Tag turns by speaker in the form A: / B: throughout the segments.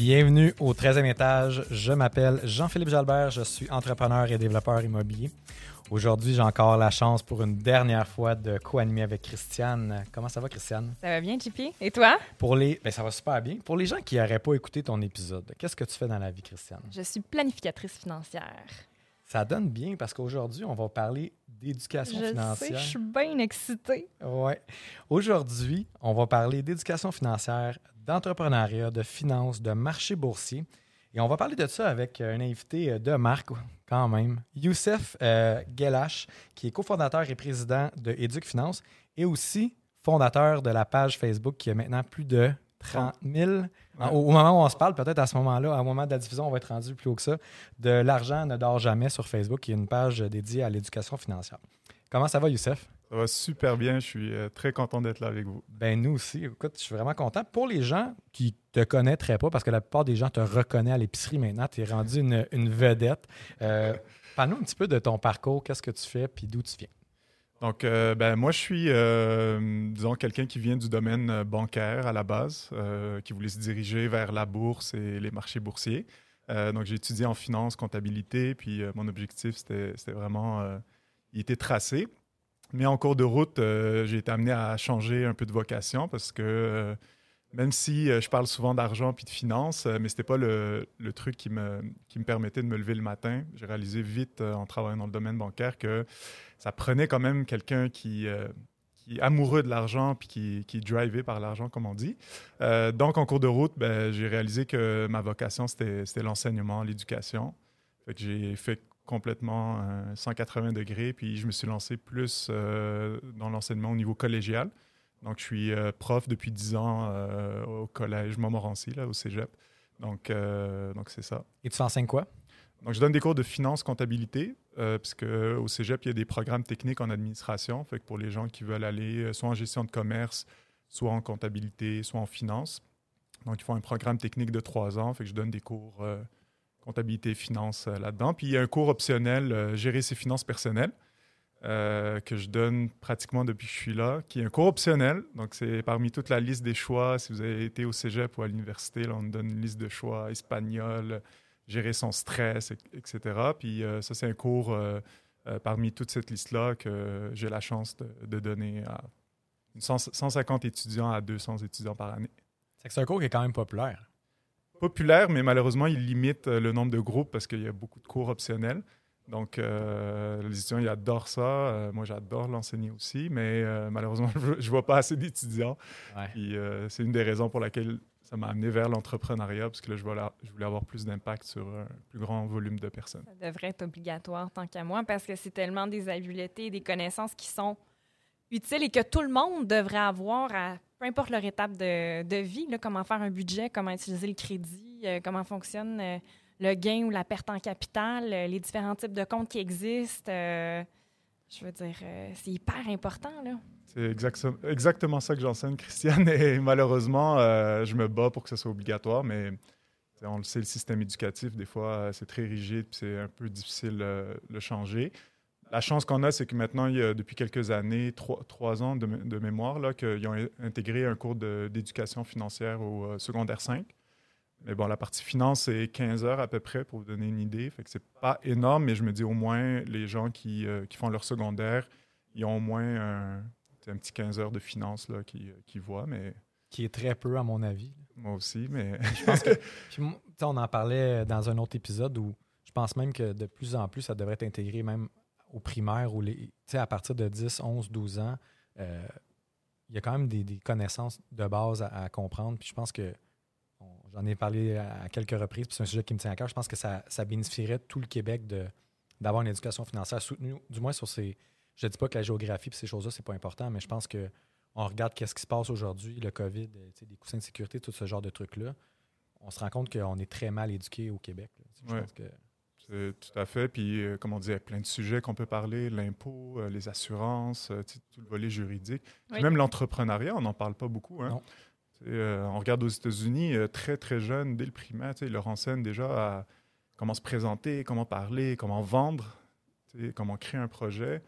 A: Bienvenue au 13e étage. Je m'appelle Jean-Philippe Jalbert, je suis entrepreneur et développeur immobilier. Aujourd'hui, j'ai encore la chance pour une dernière fois de co-animer avec Christiane. Comment ça va, Christiane?
B: Ça va bien, JP? Et toi?
A: Pour les... Ben, ça va super bien. Pour les gens qui n'auraient pas écouté ton épisode, qu'est-ce que tu fais dans la vie, Christiane?
B: Je suis planificatrice financière.
A: Ça donne bien parce qu'aujourd'hui, on va parler d'éducation
B: Je sais,
A: financière.
B: je suis bien excitée.
A: Ouais. Aujourd'hui, on va parler d'éducation financière, d'entrepreneuriat, de finances, de marché boursier. Et on va parler de ça avec un invité de marque, quand même, Youssef euh, Gelache, qui est cofondateur et président de Éduc Finance et aussi fondateur de la page Facebook qui a maintenant plus de 30 000. Au, au moment où on se parle, peut-être à ce moment-là, au moment de la diffusion, on va être rendu plus haut que ça, de L'argent ne dort jamais sur Facebook, qui est une page dédiée à l'éducation financière. Comment ça va, Youssef?
C: Ça va super bien. Je suis euh, très content d'être là avec vous.
A: Ben nous aussi. Écoute, je suis vraiment content. Pour les gens qui te connaîtraient pas, parce que la plupart des gens te reconnaissent à l'épicerie maintenant, tu es rendu une, une vedette. Euh, Parle-nous un petit peu de ton parcours, qu'est-ce que tu fais, puis d'où tu viens?
C: Donc, euh, ben, moi, je suis, euh, disons, quelqu'un qui vient du domaine bancaire à la base, qui voulait se diriger vers la bourse et les marchés boursiers. Donc, j'ai étudié en finance, comptabilité, puis mon objectif, c'était vraiment, il était tracé. Mais en cours de route, euh, j'ai été amené à changer un peu de vocation parce que euh, même si euh, je parle souvent d'argent puis de finances, mais ce n'était pas le, truc qui me, qui me permettait de me lever le matin. J'ai réalisé vite en travaillant dans le domaine bancaire que ça prenait quand même quelqu'un qui, qui est amoureux de l'argent puis qui, qui est drivé par l'argent, comme on dit. Donc, en cours de route, ben, j'ai réalisé que ma vocation, c'était l'enseignement, l'éducation. J'ai fait complètement euh, 180 degrés, puis je me suis lancé plus euh, dans l'enseignement au niveau collégial. Donc, je suis euh, prof depuis 10 ans euh, au collège Montmorency, là, au cégep. Donc, euh, donc c'est ça.
A: Et tu enseignes quoi?
C: Donc, je donne des cours de finance, comptabilité, euh, puisque au cégep, il y a des programmes techniques en administration. Fait que pour les gens qui veulent aller euh, soit en gestion de commerce, soit en comptabilité, soit en finance. Donc, ils font un programme technique de trois ans. Fait que je donne des cours euh, comptabilité et finance euh, là-dedans. Puis, il y a un cours optionnel, euh, gérer ses finances personnelles, euh, que je donne pratiquement depuis que je suis là, qui est un cours optionnel. Donc, c'est parmi toute la liste des choix. Si vous avez été au cégep ou à l'université, on donne une liste de choix espagnol, gérer son stress, et- etc. Puis, ça, c'est un cours parmi toute cette liste-là que j'ai la chance de, donner à une cent- 150 étudiants à 200 étudiants par année
A: c'est un cours qui est quand même populaire.
C: Populaire, mais malheureusement, il limite euh, le nombre de groupes parce qu'il y a beaucoup de cours optionnels. Donc, euh, les étudiants, ils adorent ça. Euh, moi, j'adore l'enseigner aussi, mais euh, malheureusement, je ne vois pas assez d'étudiants.
A: Ouais.
C: Euh, c'est une des raisons pour laquelle ça m'a amené vers l'entrepreneuriat, parce que là, je voulais, je voulais avoir plus d'impact sur un plus grand volume de personnes.
B: Ça devrait être obligatoire tant qu'à moi parce que c'est tellement des habiletés et des connaissances qui sont utiles et que tout le monde devrait avoir à peu importe leur étape de, vie, comment faire un budget, comment utiliser le crédit, euh, comment fonctionne euh, le gain ou la perte en capital, euh, les différents types de comptes qui existent. je veux dire, c'est hyper important. Là.
C: C'est exact- exactement ça que j'enseigne, Christiane. Et malheureusement, je me bats pour que ce soit obligatoire, mais on le sait, le système éducatif, des fois, c'est très rigide, c'est un peu difficile de le changer. La chance qu'on a, c'est que maintenant, il y a depuis quelques années, trois, trois ans de, mé- de mémoire, là, qu'ils ont intégré un cours d'éducation financière au euh, secondaire 5. Mais bon, la partie finance, c'est 15 heures à peu près pour vous donner une idée. Fait que c'est pas énorme, mais je me dis au moins, les gens qui, euh, qui font leur secondaire, ils ont au moins un, petit 15 heures de finance là, qui, qui voient, mais
A: Qui est très peu, à mon avis.
C: moi aussi. Mais
A: Je pense que. Puis, on en parlait dans un autre épisode où je pense même que de plus en plus, ça devrait être intégré même au primaire ou les, à partir de 10, 11, 12 ans. euh, il y a quand même des, des connaissances de base à, à comprendre. Puis je pense que j'en ai parlé à, à quelques reprises, puis c'est un sujet qui me tient à cœur. Je pense que ça, ça bénéficierait tout le Québec de, d'avoir une éducation financière soutenue, du moins sur ces. Je ne dis pas que la géographie et ces choses-là, c'est pas important, mais je pense que on regarde qu'est-ce qui se passe aujourd'hui, le COVID, euh, des coussins de sécurité, tout ce genre de trucs-là. on se rend compte qu'on est très mal éduqué au Québec. là. Je
C: Ouais.
A: pense que-
C: tout à fait. Puis, euh, comme on dit, il y a plein de sujets qu'on peut parler l'impôt, euh, les assurances, euh, tout le volet juridique. Puis. Même l'entrepreneuriat, on n'en parle pas beaucoup. hein. Euh, on regarde aux États-Unis, euh, très, très jeune, dès le primaire, ils leur enseignent déjà à comment se présenter, comment parler, comment vendre, comment créer un projet.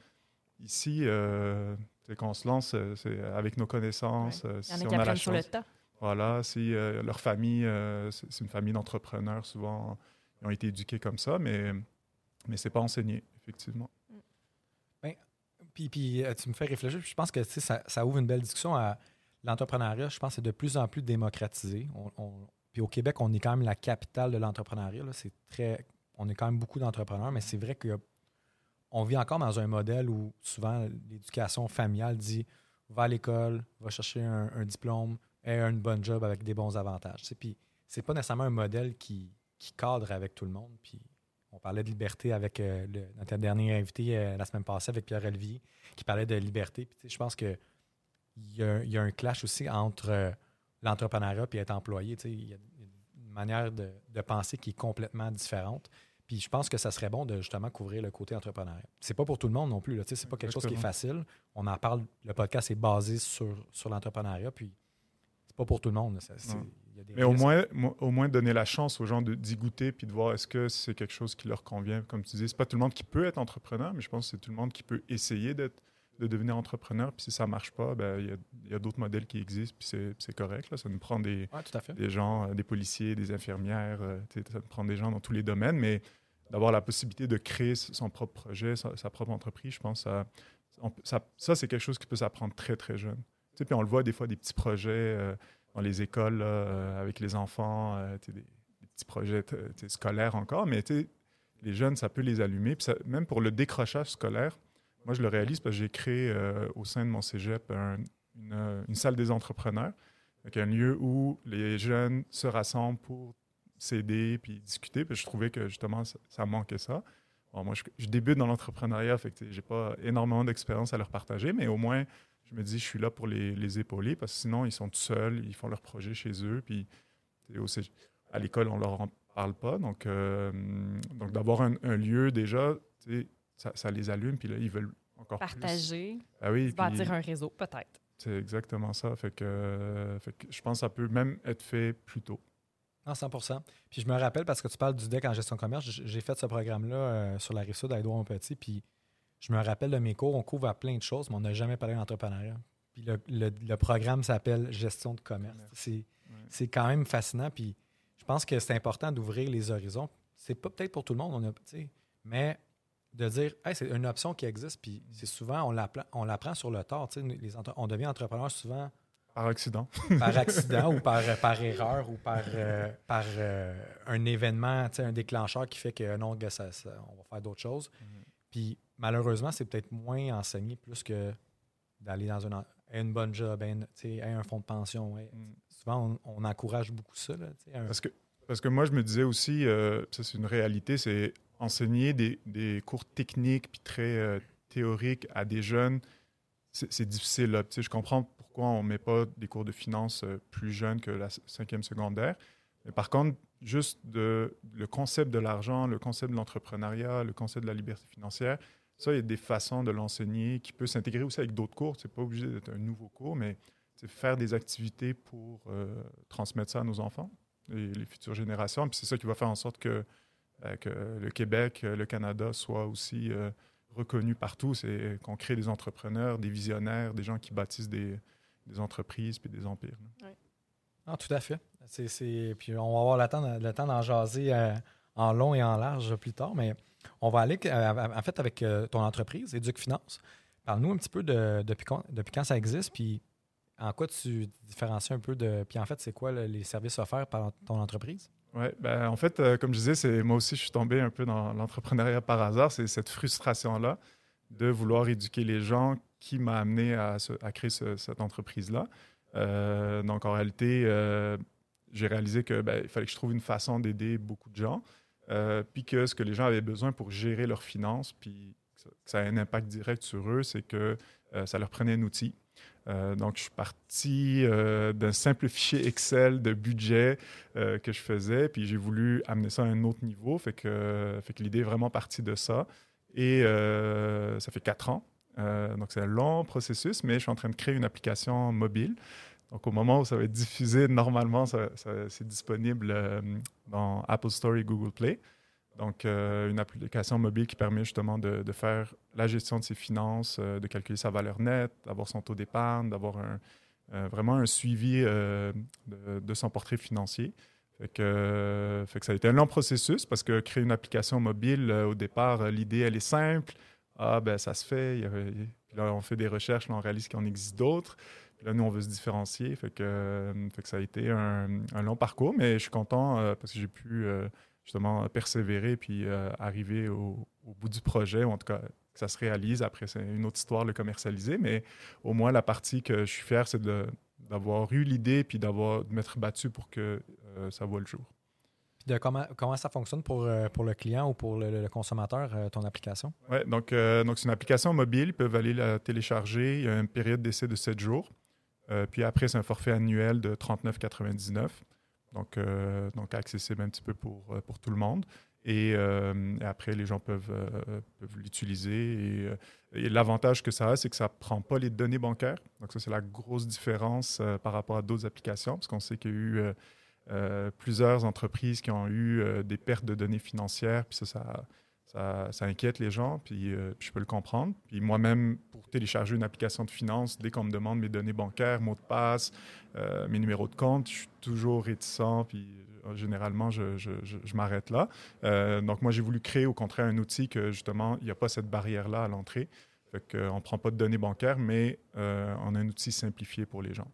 C: Ici, euh, quand on se lance, c'est avec nos connaissances.
B: Il y
C: si
B: en a
C: on
B: qui
C: a la
B: apprennent sur le
C: chance.
B: tas.
C: Voilà, si euh, leur famille, euh, c'est une famille d'entrepreneurs, souvent, ils ont été éduqués comme ça, mais, mais c'est pas enseigné, effectivement.
A: Puis, puis, euh, tu me fais réfléchir. puis Je pense que ça, ça ouvre une belle discussion à l'entrepreneuriat. Je pense que c'est de plus en plus démocratisé. Puis au Québec, on est quand même la capitale de l'entrepreneuriat. C'est très, on est quand même beaucoup d'entrepreneurs, mais c'est vrai qu'on vit encore dans un modèle où souvent l'éducation familiale dit va à l'école, va chercher un, diplôme, aie une bonne job avec des bons avantages. Puis c'est pas nécessairement un modèle qui, qui cadre avec tout le monde. Puis on parlait de liberté avec euh, le- notre dernier invité euh, la semaine passée avec Pierre Olivier qui parlait de liberté. Puis, je pense que il y, a, il y a un clash aussi entre euh, l'entrepreneuriat et être employé. Il y a une manière de, de penser qui est complètement différente. Puis je pense que ça serait bon de justement couvrir le côté entrepreneuriat. C'est pas pour tout le monde non plus. Là. C'est pas quelque chose qui est facile. On en parle. Le podcast est basé sur, sur l'entrepreneuriat. Puis c'est pas pour tout le monde. Ça- a des
C: Mais au moins, mo- au moins donner la chance aux gens d'y goûter puis de voir est-ce que c'est quelque chose qui leur convient. Comme tu dis, c'est pas tout le monde qui peut être entrepreneur, mais je pense que c'est tout le monde qui peut essayer d'être de devenir entrepreneur. Puis si ça marche pas, ben, il y a, a d'autres modèles qui existent, puis c'est- correct. Là. Ça nous prend des,
A: Ouais,
C: des gens, euh, des policiers, des infirmières, euh, ça nous prend des gens dans tous les domaines, mais d'avoir la possibilité de créer son propre projet, sa, sa propre entreprise, je pense que ça, on ça, ça, c'est quelque chose qui peut s'apprendre très, très jeune. Tu sais, puis on le voit des fois, des petits projets euh, dans les écoles euh, avec les enfants, euh, des, des petits projets scolaires encore, mais les jeunes, ça peut les allumer. Même pour le décrochage scolaire, moi, je le réalise parce que j'ai créé euh, au sein de mon cégep un- une, salle des entrepreneurs. Donc, un lieu où les jeunes se rassemblent pour s'aider puis discuter. Je trouvais que justement, ça, manquait ça. Moi, je, je débute dans l'entrepreneuriat, fait que j'ai pas énormément d'expérience à leur partager, mais au moins, je me dis, je suis là pour les, les épauler parce que sinon, ils sont tout seuls, ils font leur projet chez eux. Puis à l'école, on leur en parle pas. Donc, euh, donc d'avoir un, un lieu déjà, tu sais, ça, ça les allume, puis là, ils veulent encore plus.
B: Partager,
C: Ah oui,
B: bâtir un réseau, peut-être.
C: c'est exactement ça. Fait que, euh, fait que je pense que ça peut même être fait plus tôt.
A: Non, 100 Puis je me rappelle, parce que tu parles du DEC en gestion de commerce, j'ai fait ce programme-là euh, sur la rive sud à Édouard Petit, puis je me rappelle de mes cours, on couvre à plein de choses, mais on n'a jamais parlé d'entrepreneuriat. Puis le, le- le programme s'appelle gestion de commerce. C'est quand même fascinant, puis je pense que c'est important d'ouvrir les horizons. C'est pas peut-être pour tout le monde, on a, mais de dire, hey, c'est une option qui existe, puis c'est souvent, on l'apprend on l'apprend sur le tard. les on devient entrepreneur souvent
C: Par accident.
A: par accident ou par, par erreur ou par, euh, par euh, un événement, un déclencheur qui fait que non, gars, ça, ça- on va faire d'autres choses. Puis malheureusement, c'est peut-être moins enseigné plus que d'aller dans une, une bonne job, une- un fonds de pension. aie-
C: Mm.
A: Souvent, on, on encourage beaucoup ça. Là, un-
C: Parce que, parce que moi, je me disais aussi, euh, ça c'est une réalité, c'est enseigner des, des cours techniques puis très euh, théoriques à des jeunes, c'est difficile. là. Tu sais, je comprends pourquoi on ne met pas des cours de finance euh, plus jeunes que la cinquième secondaire. Mais par contre, juste de, le concept de l'argent, le concept de l'entrepreneuriat, le concept de la liberté financière, ça, il y a des façons de l'enseigner qui peut s'intégrer aussi avec d'autres cours. C'est pas obligé d'être un nouveau cours, mais c'est faire des activités pour euh, transmettre ça à nos enfants et les futures générations. Puis c'est ça qui va faire en sorte que, euh, que le Québec, euh, le Canada soient aussi euh, reconnus partout. C'est qu'on crée des entrepreneurs, des visionnaires, des gens qui bâtissent des, des entreprises puis des empires. là.
A: Ah, tout à fait. C'est, c'est- Puis on va avoir le temps, le temps d'en jaser euh, en long et en large plus tard, mais on va aller euh, en fait avec euh, ton entreprise, Éduc Finance. Parle-nous un petit peu de, depuis, quand, ça existe, puis en quoi tu différencies un peu de. Puis en fait, c'est quoi le- les services offerts par ton entreprise?
C: Oui, ben, en fait, euh, comme je disais, c'est, moi aussi, je suis tombé un peu dans l'entrepreneuriat par hasard. C'est cette frustration-là de vouloir éduquer les gens qui m'a amené à, créer ce- cette entreprise-là. Donc, en réalité, j'ai réalisé qu'il fallait que je trouve une façon d'aider beaucoup de gens, euh, puis que ce que les gens avaient besoin pour gérer leurs finances, puis que ça, a un impact direct sur eux, c'est que euh, ça leur prenait un outil. Euh, donc, je suis parti d'un simple fichier Excel de budget que je faisais, puis j'ai voulu amener ça à un autre niveau. Fait que, fait que l'idée est vraiment partie de ça. Et ça fait quatre ans. Donc, c'est un long processus, mais je suis en train de créer une application mobile. Donc, au moment où ça va être diffusé, normalement, c'est disponible euh, dans Apple Store et Google Play. Donc, euh, une application mobile qui permet justement de, faire la gestion de ses finances, euh, de calculer sa valeur nette, d'avoir son taux d'épargne, d'avoir vraiment un suivi de, son portrait financier. Fait que, fait que ça a été un long processus parce que créer une application mobile, au départ, l'idée, elle est simple. Ah, ben ça se fait. Là, on fait des recherches, là, on réalise qu'il en existe d'autres. Là, nous, on veut se différencier. Fait que, euh, fait que ça a été un, un long parcours, mais je suis content euh, parce que j'ai pu euh, justement persévérer puis arriver au, au bout du projet, ou en tout cas que ça se réalise. Après, c'est une autre histoire, le commercialiser, mais au moins la partie que je suis fier, c'est d'avoir eu l'idée puis d'avoir de m'être battu pour que ça voit le jour.
A: Puis de comment, comment ça fonctionne pour, pour le client ou pour le, le consommateur, ton application?
C: Ouais, donc euh, donc c'est une application mobile, ils peuvent aller la télécharger. Il y a une période d'essai de 7 jours. Euh, puis après, c'est un forfait annuel de 39,99. Donc, euh, donc accessible un petit peu pour, euh, pour tout le monde. Et, euh, après, les gens peuvent, peuvent l'utiliser. Et, l'avantage que ça a, c'est que ça ne prend pas les données bancaires. Donc, ça, c'est la grosse différence par rapport à d'autres applications, parce qu'on sait qu'il y a eu plusieurs entreprises qui ont eu des pertes de données financières. Puis ça, ça, ça inquiète les gens, puis, euh, puis je peux le comprendre. Puis moi-même, pour télécharger une application de finance, dès qu'on me demande mes données bancaires, mots de passe, euh, mes numéros de compte, je suis toujours réticent, puis euh, généralement, je, je- je- je m'arrête là. Donc moi, j'ai voulu créer au contraire un outil que justement, il n'y a pas cette barrière-là à l'entrée. Fait qu'on ne prend pas de données bancaires, mais on a un outil simplifié pour les gens.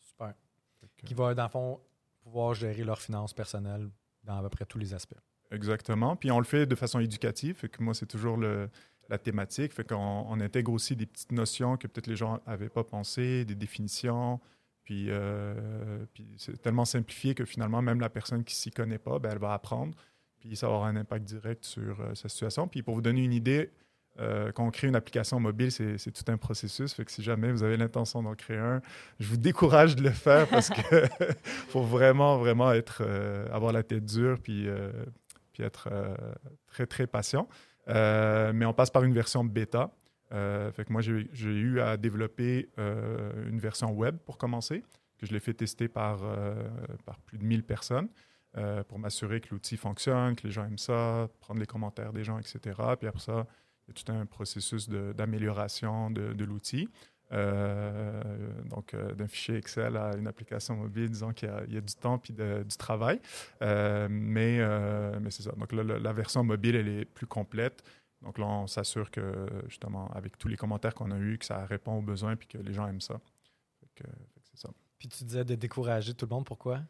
A: Super.
C: Que-
A: Qui va, dans le fond, pouvoir gérer leurs finances personnelles dans à peu près tous les aspects.
C: Exactement. Puis on le fait de façon éducative. Fait que moi, c'est toujours le- la thématique. Fait qu'on on intègre aussi des petites notions que peut-être les gens n'avaient pas pensé, des définitions. Puis, euh, puis c'est tellement simplifié que finalement, même la personne qui s'y connaît pas, ben, elle va apprendre. Puis ça avoir un impact direct sur euh, sa situation. Puis pour vous donner une idée, euh, quand on crée une application mobile, c'est tout un processus. Fait que si jamais vous avez l'intention d'en créer un, je vous décourage de le faire parce que faut vraiment, vraiment être, euh, avoir la tête dure puis, puis être euh, très, très patient. Euh, mais on passe par une version bêta. Euh, fait que moi, j'ai eu à développer une version web pour commencer, que je l'ai fait tester par, par plus de 1000 personnes pour m'assurer que l'outil fonctionne, que les gens aiment ça, prendre les commentaires des gens, etc. Puis après ça, il y a tout un processus d'amélioration de l'outil. Euh, donc, euh, d'un fichier Excel à une application mobile, disons qu'il y a- il y, a du temps puis de- du travail. Euh, mais mais c'est ça. Donc, là, la, la version mobile, elle est plus complète. Donc, là, on s'assure que, justement, avec tous les commentaires qu'on a eus, que ça répond aux besoins puis que les gens aiment ça. Fait que- fait que c'est ça.
A: Puis tu disais de décourager tout le monde, pourquoi?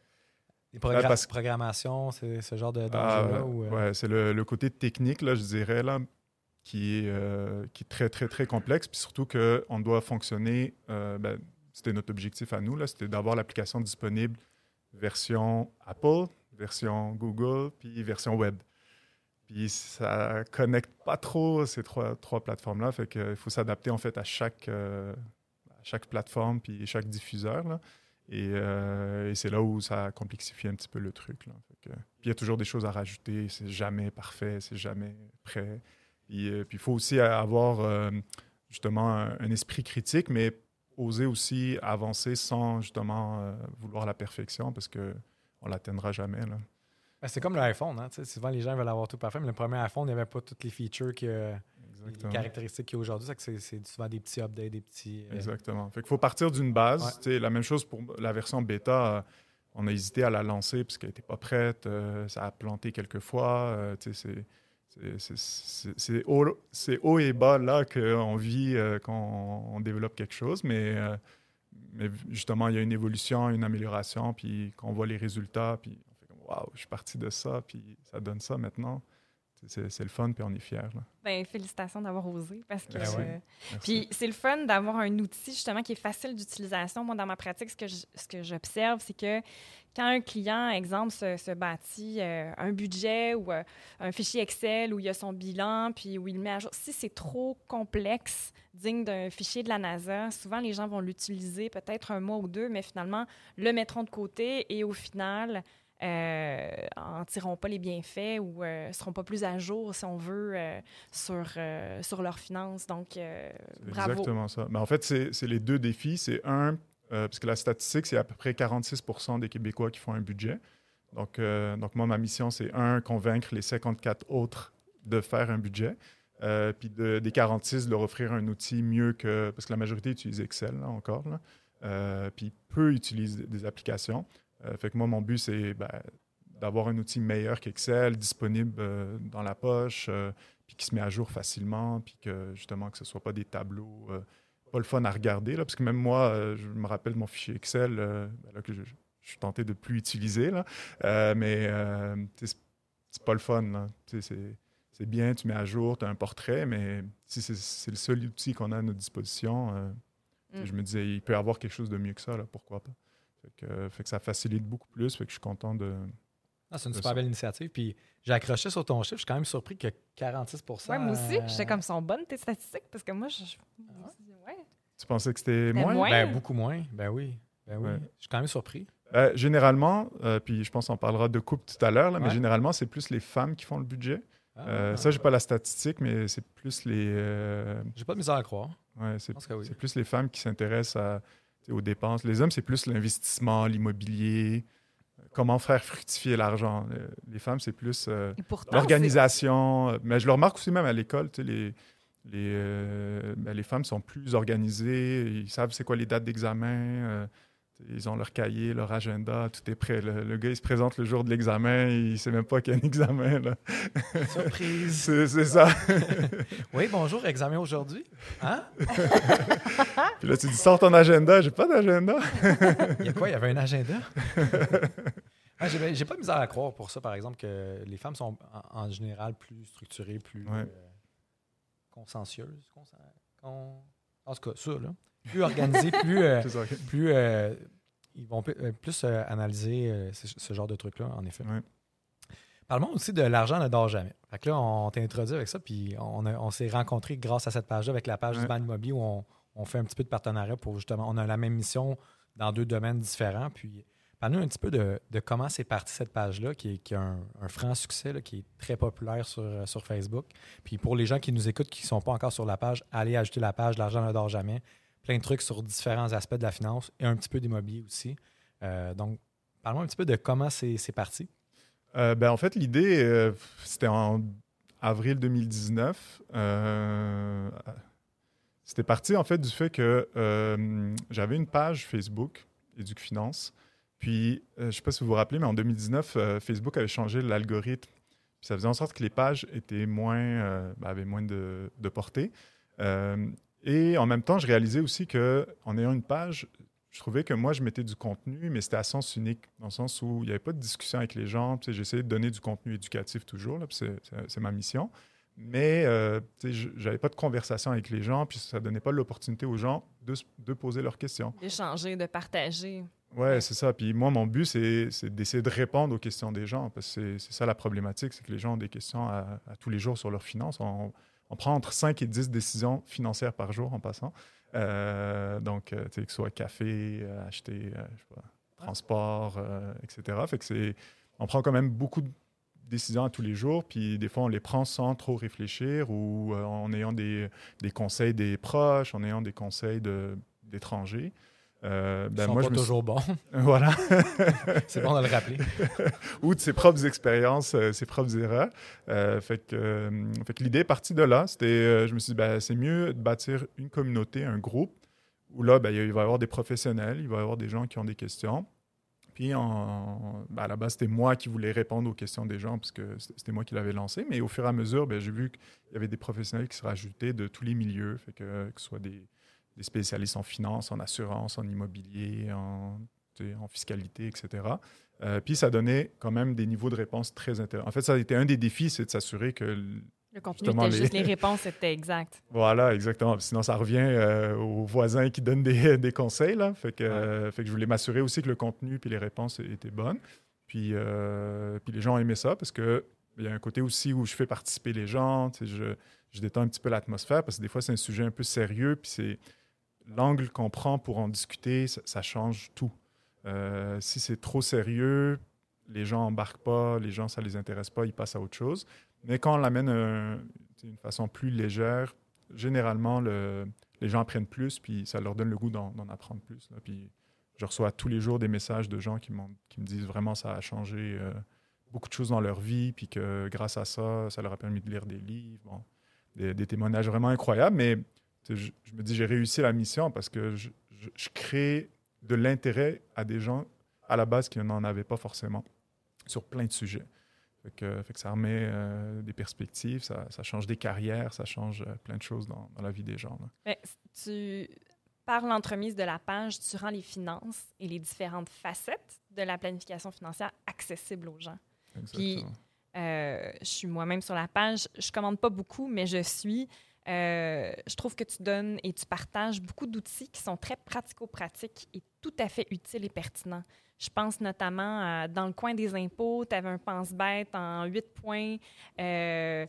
A: Les
C: parce
A: programmations, c'est ce genre de
C: Ah,
A: danger-là?
C: ouais,
A: ou, euh,
C: ouais, c'est le, le côté technique, là, je dirais, là, qui est, euh, qui est très, très, très complexe. Puis surtout qu'on doit fonctionner, euh, ben, c'était notre objectif à nous, c'était d'avoir l'application disponible version Apple, version Google, puis version web. Puis ça connecte pas trop ces trois, trois plateformes-là, fait qu'il faut s'adapter en fait à chaque, euh, à chaque plateforme puis chaque diffuseur. là. Et, c'est là où ça complexifie un petit peu le truc. puis il y a toujours des choses à rajouter, c'est jamais parfait, c'est jamais prêt. Puis euh, il faut aussi avoir euh, justement un, un esprit critique, mais oser aussi avancer sans justement euh, vouloir la perfection parce que on l'atteindra jamais. Là.
A: Ben, c'est comme l'iPhone. Hein? Souvent, les gens veulent avoir tout parfait, mais le premier iPhone, il n'y avait pas toutes les features, que, les caractéristiques qu'il y a aujourd'hui. C'est souvent des petits updates, des petits.
C: Exactement. Fait qu'il faut partir d'une base.
A: Ouais.
C: La même chose pour la version bêta. on a hésité à la lancer parce qu'elle n'était pas prête. euh, ça a planté quelques fois. euh, c'est- c'est- haut, haut et bas là qu'on vit euh, quand on développe quelque chose. Mais, euh, mais justement, il y a une évolution, une amélioration. Puis qu'on voit les résultats, puis on fait comme Waouh, je suis parti de ça, puis ça donne ça maintenant. C'est le fun, puis on est fiers. là.
B: Ben, félicitations d'avoir osé parce que.
A: Ben
B: euh. Puis c'est le fun d'avoir un outil justement qui est facile d'utilisation. Moi, dans ma pratique, ce que je- ce que j'observe, c'est que quand un client, exemple, se, se bâtit euh, un budget ou euh, un fichier Excel où il y a son bilan, puis où il met à jour, si c'est trop complexe, digne d'un fichier de la NASA, souvent les gens vont l'utiliser peut-être un mois ou deux, mais finalement le mettront de côté et au final euh, en tireront pas les bienfaits ou euh, seront pas plus à jour, si on veut, euh, sur, euh, sur leurs finances. Donc, bravo.
C: Exactement ça. Mais en fait, c'est les deux défis. C'est un, parce que la statistique, c'est à peu près 46% des Québécois qui font un budget. Donc, donc moi, ma mission, c'est un, convaincre les 54 autres de faire un budget. Puis de- des 46, de leur offrir un outil mieux que... Parce que la majorité utilise Excel, là, encore. Là. Euh, puis peu utilisent des applications. Euh, fait que moi, mon but, c'est ben, d'avoir un outil meilleur qu'Excel, disponible euh, dans la poche, euh, puis qui se met à jour facilement, puis que justement que ce soit pas des tableaux euh, pas le fun à regarder là, parce que même moi je me rappelle de mon fichier Excel ben là, que je, je suis tenté de plus utiliser là, mais c'est pas le fun c'est bien, tu mets à jour, tu as un portrait, mais si c'est le seul outil qu'on a à notre disposition,
B: Mm.
C: je me disais, il peut y avoir quelque chose de mieux que ça, là, pourquoi pas. Fait que, euh, fait que ça facilite beaucoup plus, fait que je suis content de...
A: Ah, c'est une super
C: ça.
A: belle initiative. Puis j'ai accroché sur ton chiffre. Je suis quand même surpris que 46
B: Ouais, moi aussi,
A: euh,
B: j'étais comme sont bonnes tes statistiques parce que moi, je. ouais?
C: Tu pensais que c'était moins?
B: moins?
A: Ben, beaucoup moins. Ben oui. Ben oui.
C: Ouais.
A: Je suis quand même surpris.
C: Euh, généralement, euh, puis je pense qu'on parlera de couple tout à l'heure, là, mais généralement, c'est plus les femmes qui font le budget.
A: Ah,
C: Euh, ça, j'ai pas la statistique, mais c'est plus les... euh,
A: J'ai pas de misère à croire.
C: ouais, c'est
A: oui.
C: plus les femmes qui s'intéressent à- aux dépenses. Les hommes, c'est plus l'investissement, l'immobilier, euh, comment faire fructifier l'argent. Euh, Les femmes, c'est plus euh, l'organisation. Mais je le remarque aussi même à l'école, les, les, euh, ben, les femmes sont plus organisées, ils savent c'est quoi les dates d'examen, euh, ils ont leur cahier, leur agenda, tout est prêt. Le, le gars, il se présente le jour de l'examen, il sait même pas qu'il y a un examen. là.
A: Surprise.
C: C'est ça.
A: oui, bonjour, examen aujourd'hui. Hein?
C: Puis là, tu dis, sors ton agenda. J'ai pas d'agenda.
A: Il y a quoi? Il y avait un agenda? Ah, j'ai, pas de misère à croire pour ça, par exemple, que les femmes sont en, en général plus structurées, plus
C: Ouais.
A: euh, consciencieuses. En tout cas, ça, là. Plus organisées, plus. euh, plus euh, ils vont euh, plus euh, analyser ce, ce genre de trucs-là, en effet.
C: Ouais.
A: Parlons aussi de l'argent ne dort jamais. Fait que là, on t'a introduit avec ça, puis on, s'est rencontrés grâce à cette page-là, avec la page du ban immobilier, où on, on fait un petit peu de partenariat pour justement, on a la même mission dans deux domaines différents. Puis, parle-nous un petit peu de, de comment c'est parti cette page-là, qui, est- qui a un, un franc succès, là, qui est très populaire sur, sur Facebook. Puis pour les gens qui nous écoutent, qui ne sont pas encore sur la page, allez ajouter la page L'argent ne dort jamais. Plein de trucs sur différents aspects de la finance et un petit peu d'immobilier aussi. Euh, donc, parle-moi un petit peu de comment c'est parti.
C: Euh, ben, en fait, l'idée, euh, c'était en avril 2019. Euh, c'était parti en fait du fait que j'avais une page Facebook, Éduc Finance. Puis, je ne sais pas si vous vous rappelez, mais en 2019, euh, Facebook avait changé l'algorithme. Ça faisait en sorte que les pages étaient moins, ben, avaient moins de, de portée. Et en même temps, je réalisais aussi qu'en ayant une page, je trouvais que moi, je mettais du contenu, mais c'était à sens unique, dans le sens où il n'y avait pas de discussion avec les gens. Tu sais, J'essayais de donner du contenu éducatif toujours, c'est- ma mission. Mais euh, je n'avais pas de conversation avec les gens, puis ça ne donnait pas l'opportunité aux gens de, se- de poser leurs questions.
B: D'échanger, de partager.
C: Ouais, c'est ça. Puis moi, mon but, c'est d'essayer de répondre aux questions des gens, parce que c'est- c'est ça la problématique, c'est que les gens ont des questions à, à tous les jours sur leurs finances. On, on prend entre 5 et 10 décisions financières par jour en passant. Euh, donc, euh, que ce soit café, euh, acheter, je sais pas, transport, etc. C'est... On prend quand même beaucoup de décisions à tous les jours, puis des fois, on les prend sans trop réfléchir ou en ayant des, des conseils des proches, en ayant des conseils d'étrangers. Euh,
A: Ils
C: ben,
A: sont
C: moi,
A: pas
C: je suis-
A: toujours bons.
C: Voilà.
A: c'est bon de le rappeler.
C: Ou de ses propres expériences, euh, ses propres erreurs. Euh, fait que, euh, fait que l'idée est partie de là. C'était, je me suis dit, ben, c'est mieux de bâtir une communauté, un groupe, où là, ben, il va y avoir des professionnels, il va y avoir des gens qui ont des questions. Puis, en, ben, à la base, c'était moi qui voulais répondre aux questions des gens, parce que c'était c'était moi qui l'avais lancé. Mais au fur et à mesure, ben, j'ai vu qu'il y avait des professionnels qui se rajoutaient de tous les milieux, fait que, que ce soit des, des spécialistes en finance, en assurance, en immobilier, en fiscalité, etc. Euh, puis ça donnait quand même des niveaux de réponse très intéressants. En fait, ça a été un des défis, c'est de s'assurer que
B: Le contenu était
C: les-
B: juste, les réponses étaient exactes.
C: Voilà, exactement. Sinon, ça revient euh, aux voisins qui donnent des, des conseils. Là. Fait, que, euh, fait que je voulais m'assurer aussi que le contenu et les réponses étaient bonnes. Puis, euh, puis les gens aimaient ça parce que il y a un côté aussi où je fais participer les gens. Je, je détends un petit peu l'atmosphère parce que des fois, c'est un sujet un peu sérieux. Puis c'est l'angle qu'on prend pour en discuter, ça, change tout. Euh, si c'est trop sérieux, les gens embarquent pas, les gens, ça les intéresse pas, ils passent à autre chose. Mais quand on l'amène euh, d'une façon plus légère, généralement, le- les gens apprennent plus, puis ça leur donne le goût d'en apprendre plus. Puis je reçois tous les jours des messages de gens qui, me disent vraiment ça a changé euh, beaucoup de choses dans leur vie, puis que grâce à ça, ça leur a permis de lire des livres, des, des témoignages vraiment incroyables. Mais je, je me dis, j'ai réussi la mission parce que je, je- je crée de l'intérêt à des gens à la base qui n'en avaient pas forcément sur plein de sujets. Fait que, fait que ça remet euh, des perspectives, ça, ça change des carrières, ça change euh, plein de choses dans, dans la vie des gens. là.
B: Mais tu, par l'entremise de la page, tu rends les finances et les différentes facettes de la planification financière accessibles aux gens. Puis-
C: Exactement.
B: Euh, je suis moi-même sur la page. Je commande pas beaucoup, mais je suis. Euh, je trouve que tu donnes et tu partages beaucoup d'outils qui sont très pratico-pratiques et tout à fait utiles et pertinents. Je pense notamment à, dans le coin des impôts, tu avais un pense-bête en huit points. Euh,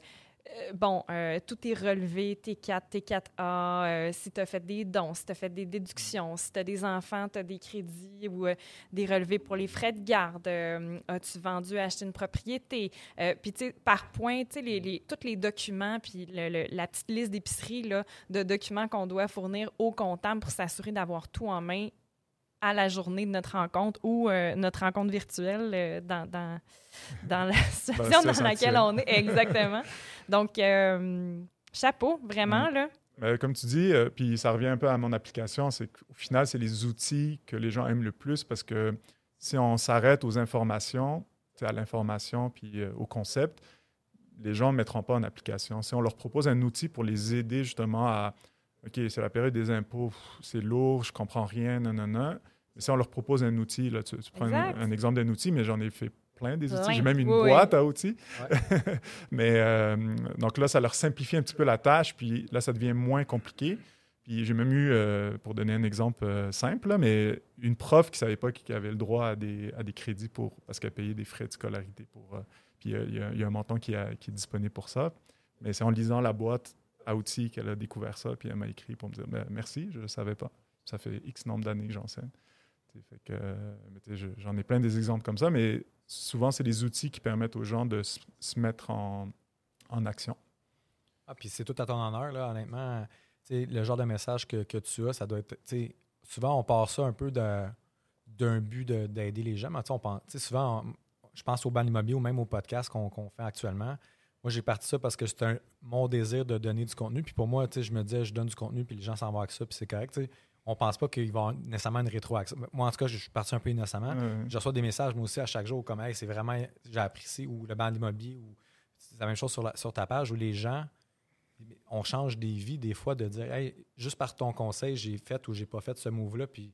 B: bon, euh, tout est relevé, T4, T4A, euh, si tu as fait des dons, si tu as fait des déductions, si tu as des enfants, tu as des crédits ou euh, des relevés pour les frais de garde, euh, as-tu vendu, acheté une propriété, euh, puis, tu sais, par point, tu sais, tous les documents, puis la petite liste d'épicerie de documents qu'on doit fournir au comptable pour s'assurer d'avoir tout en main à la journée de notre rencontre ou euh, notre rencontre virtuelle euh, dans, dans, dans la situation dans laquelle on est. Exactement. Donc, euh, chapeau, vraiment, là.
C: Comme tu dis, puis ça revient un peu à mon application, c'est qu'au final, c'est les outils que les gens aiment le plus parce que si on s'arrête aux informations, à l'information puis au concept, les gens ne mettront pas en application. Si on leur propose un outil pour les aider justement à OK, c'est la période des impôts, c'est lourd, je comprends rien, non, non, non. Si on leur propose un outil, là, tu, tu prends un, exemple d'un outil, mais j'en ai fait plein des outils. J'ai même une
B: Oui, oui.
C: boîte à outils. mais euh, donc là, ça leur simplifie un petit peu la tâche, puis là, ça devient moins compliqué. Puis j'ai même eu, euh, pour donner un exemple euh, simple, là, mais une prof qui ne savait pas qu'elle avait le droit à des, à des crédits pour, parce qu'elle payait des frais de scolarité. Pour, euh, puis il y, a- il y a un montant qui, a- qui est disponible pour ça. Mais c'est en lisant la boîte à outils qu'elle a découvert ça, puis elle m'a écrit pour me dire Ben, merci, je ne savais pas. Ça fait X nombre d'années que j'enseigne. J'en ai plein des exemples comme ça, mais souvent, c'est les outils qui permettent aux gens de se, mettre en, en action.
A: Ah, puis c'est tout à ton honneur, là, honnêtement. Le genre de message que, que tu as, ça doit être. Souvent, on part ça un peu d'un but de- d'aider les gens. On pense, souvent, je pense au ban immobilier ou même au podcast qu'on fait actuellement. Moi, j'ai parti ça parce que c'était mon désir de donner du contenu. Puis pour moi, je me disais, je donne du contenu, puis les gens s'en vont avec ça, puis c'est correct. On pense pas qu'il va y avoir nécessairement une rétro avec ça. Moi, en tout cas, je suis parti un peu innocemment. Je reçois des messages, moi aussi, à chaque jour, comme hey, c'est vraiment, j'ai apprécié, ou le banc d'immobilier, ou c'est la même chose sur, la- sur ta page, où les gens, on change des vies des fois de dire, hey, juste par ton conseil, j'ai fait ou j'ai pas fait ce move-là. Puis,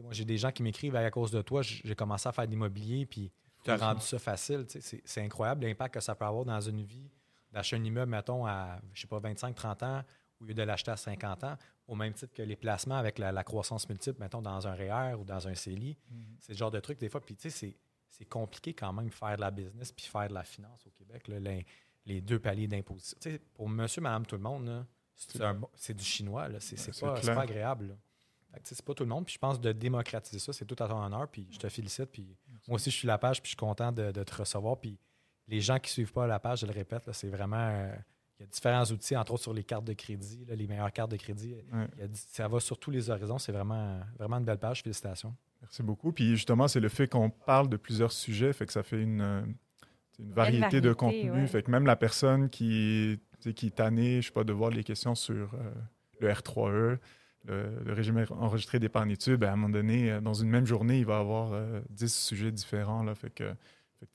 A: moi, j'ai des gens qui m'écrivent Hey, à cause de toi, j'ai commencé à faire de l'immobilier, puis tu as rendu ça facile. C'est incroyable l'impact que ça peut avoir dans une vie d'acheter un immeuble, mettons, à, je sais pas, 25-30 ans, au lieu de l'acheter à 50 ans, au même titre que les placements avec la, la croissance multiple, mettons, dans un REER ou dans un CELI. C'est le genre de truc, des fois. Puis, tu sais, c'est- compliqué quand même faire de la business puis faire de la finance au Québec. là, les, les deux paliers d'imposition. Tu sais, pour monsieur, madame, tout le monde, c'est du chinois. C'est pas, pas agréable. là. C'est pas tout le monde. Puis je pense de démocratiser ça, c'est tout à ton honneur. Puis je te félicite. Puis moi aussi, je suis la page. Puis je suis content de, de te recevoir. Puis les gens qui suivent pas la page, je le répète, c'est vraiment. Il y a différents outils, entre autres sur les cartes de crédit, là, les meilleures cartes de crédit.
C: Ouais.
A: Il y a di- ça va sur tous les horizons. C'est vraiment, vraiment une belle page. Félicitations.
C: Merci beaucoup. Puis justement, c'est le fait qu'on parle de plusieurs sujets, fait que ça fait une, euh, une variété, de contenu.
B: ouais.
C: Fait que même la personne qui, qui est tannée, je sais pas, de voir les questions sur euh, le R3E, le, le régime enregistré d'épargne-études, ben, à un moment donné, euh, dans une même journée, il va y avoir euh, 10 sujets différents. Là, fait que,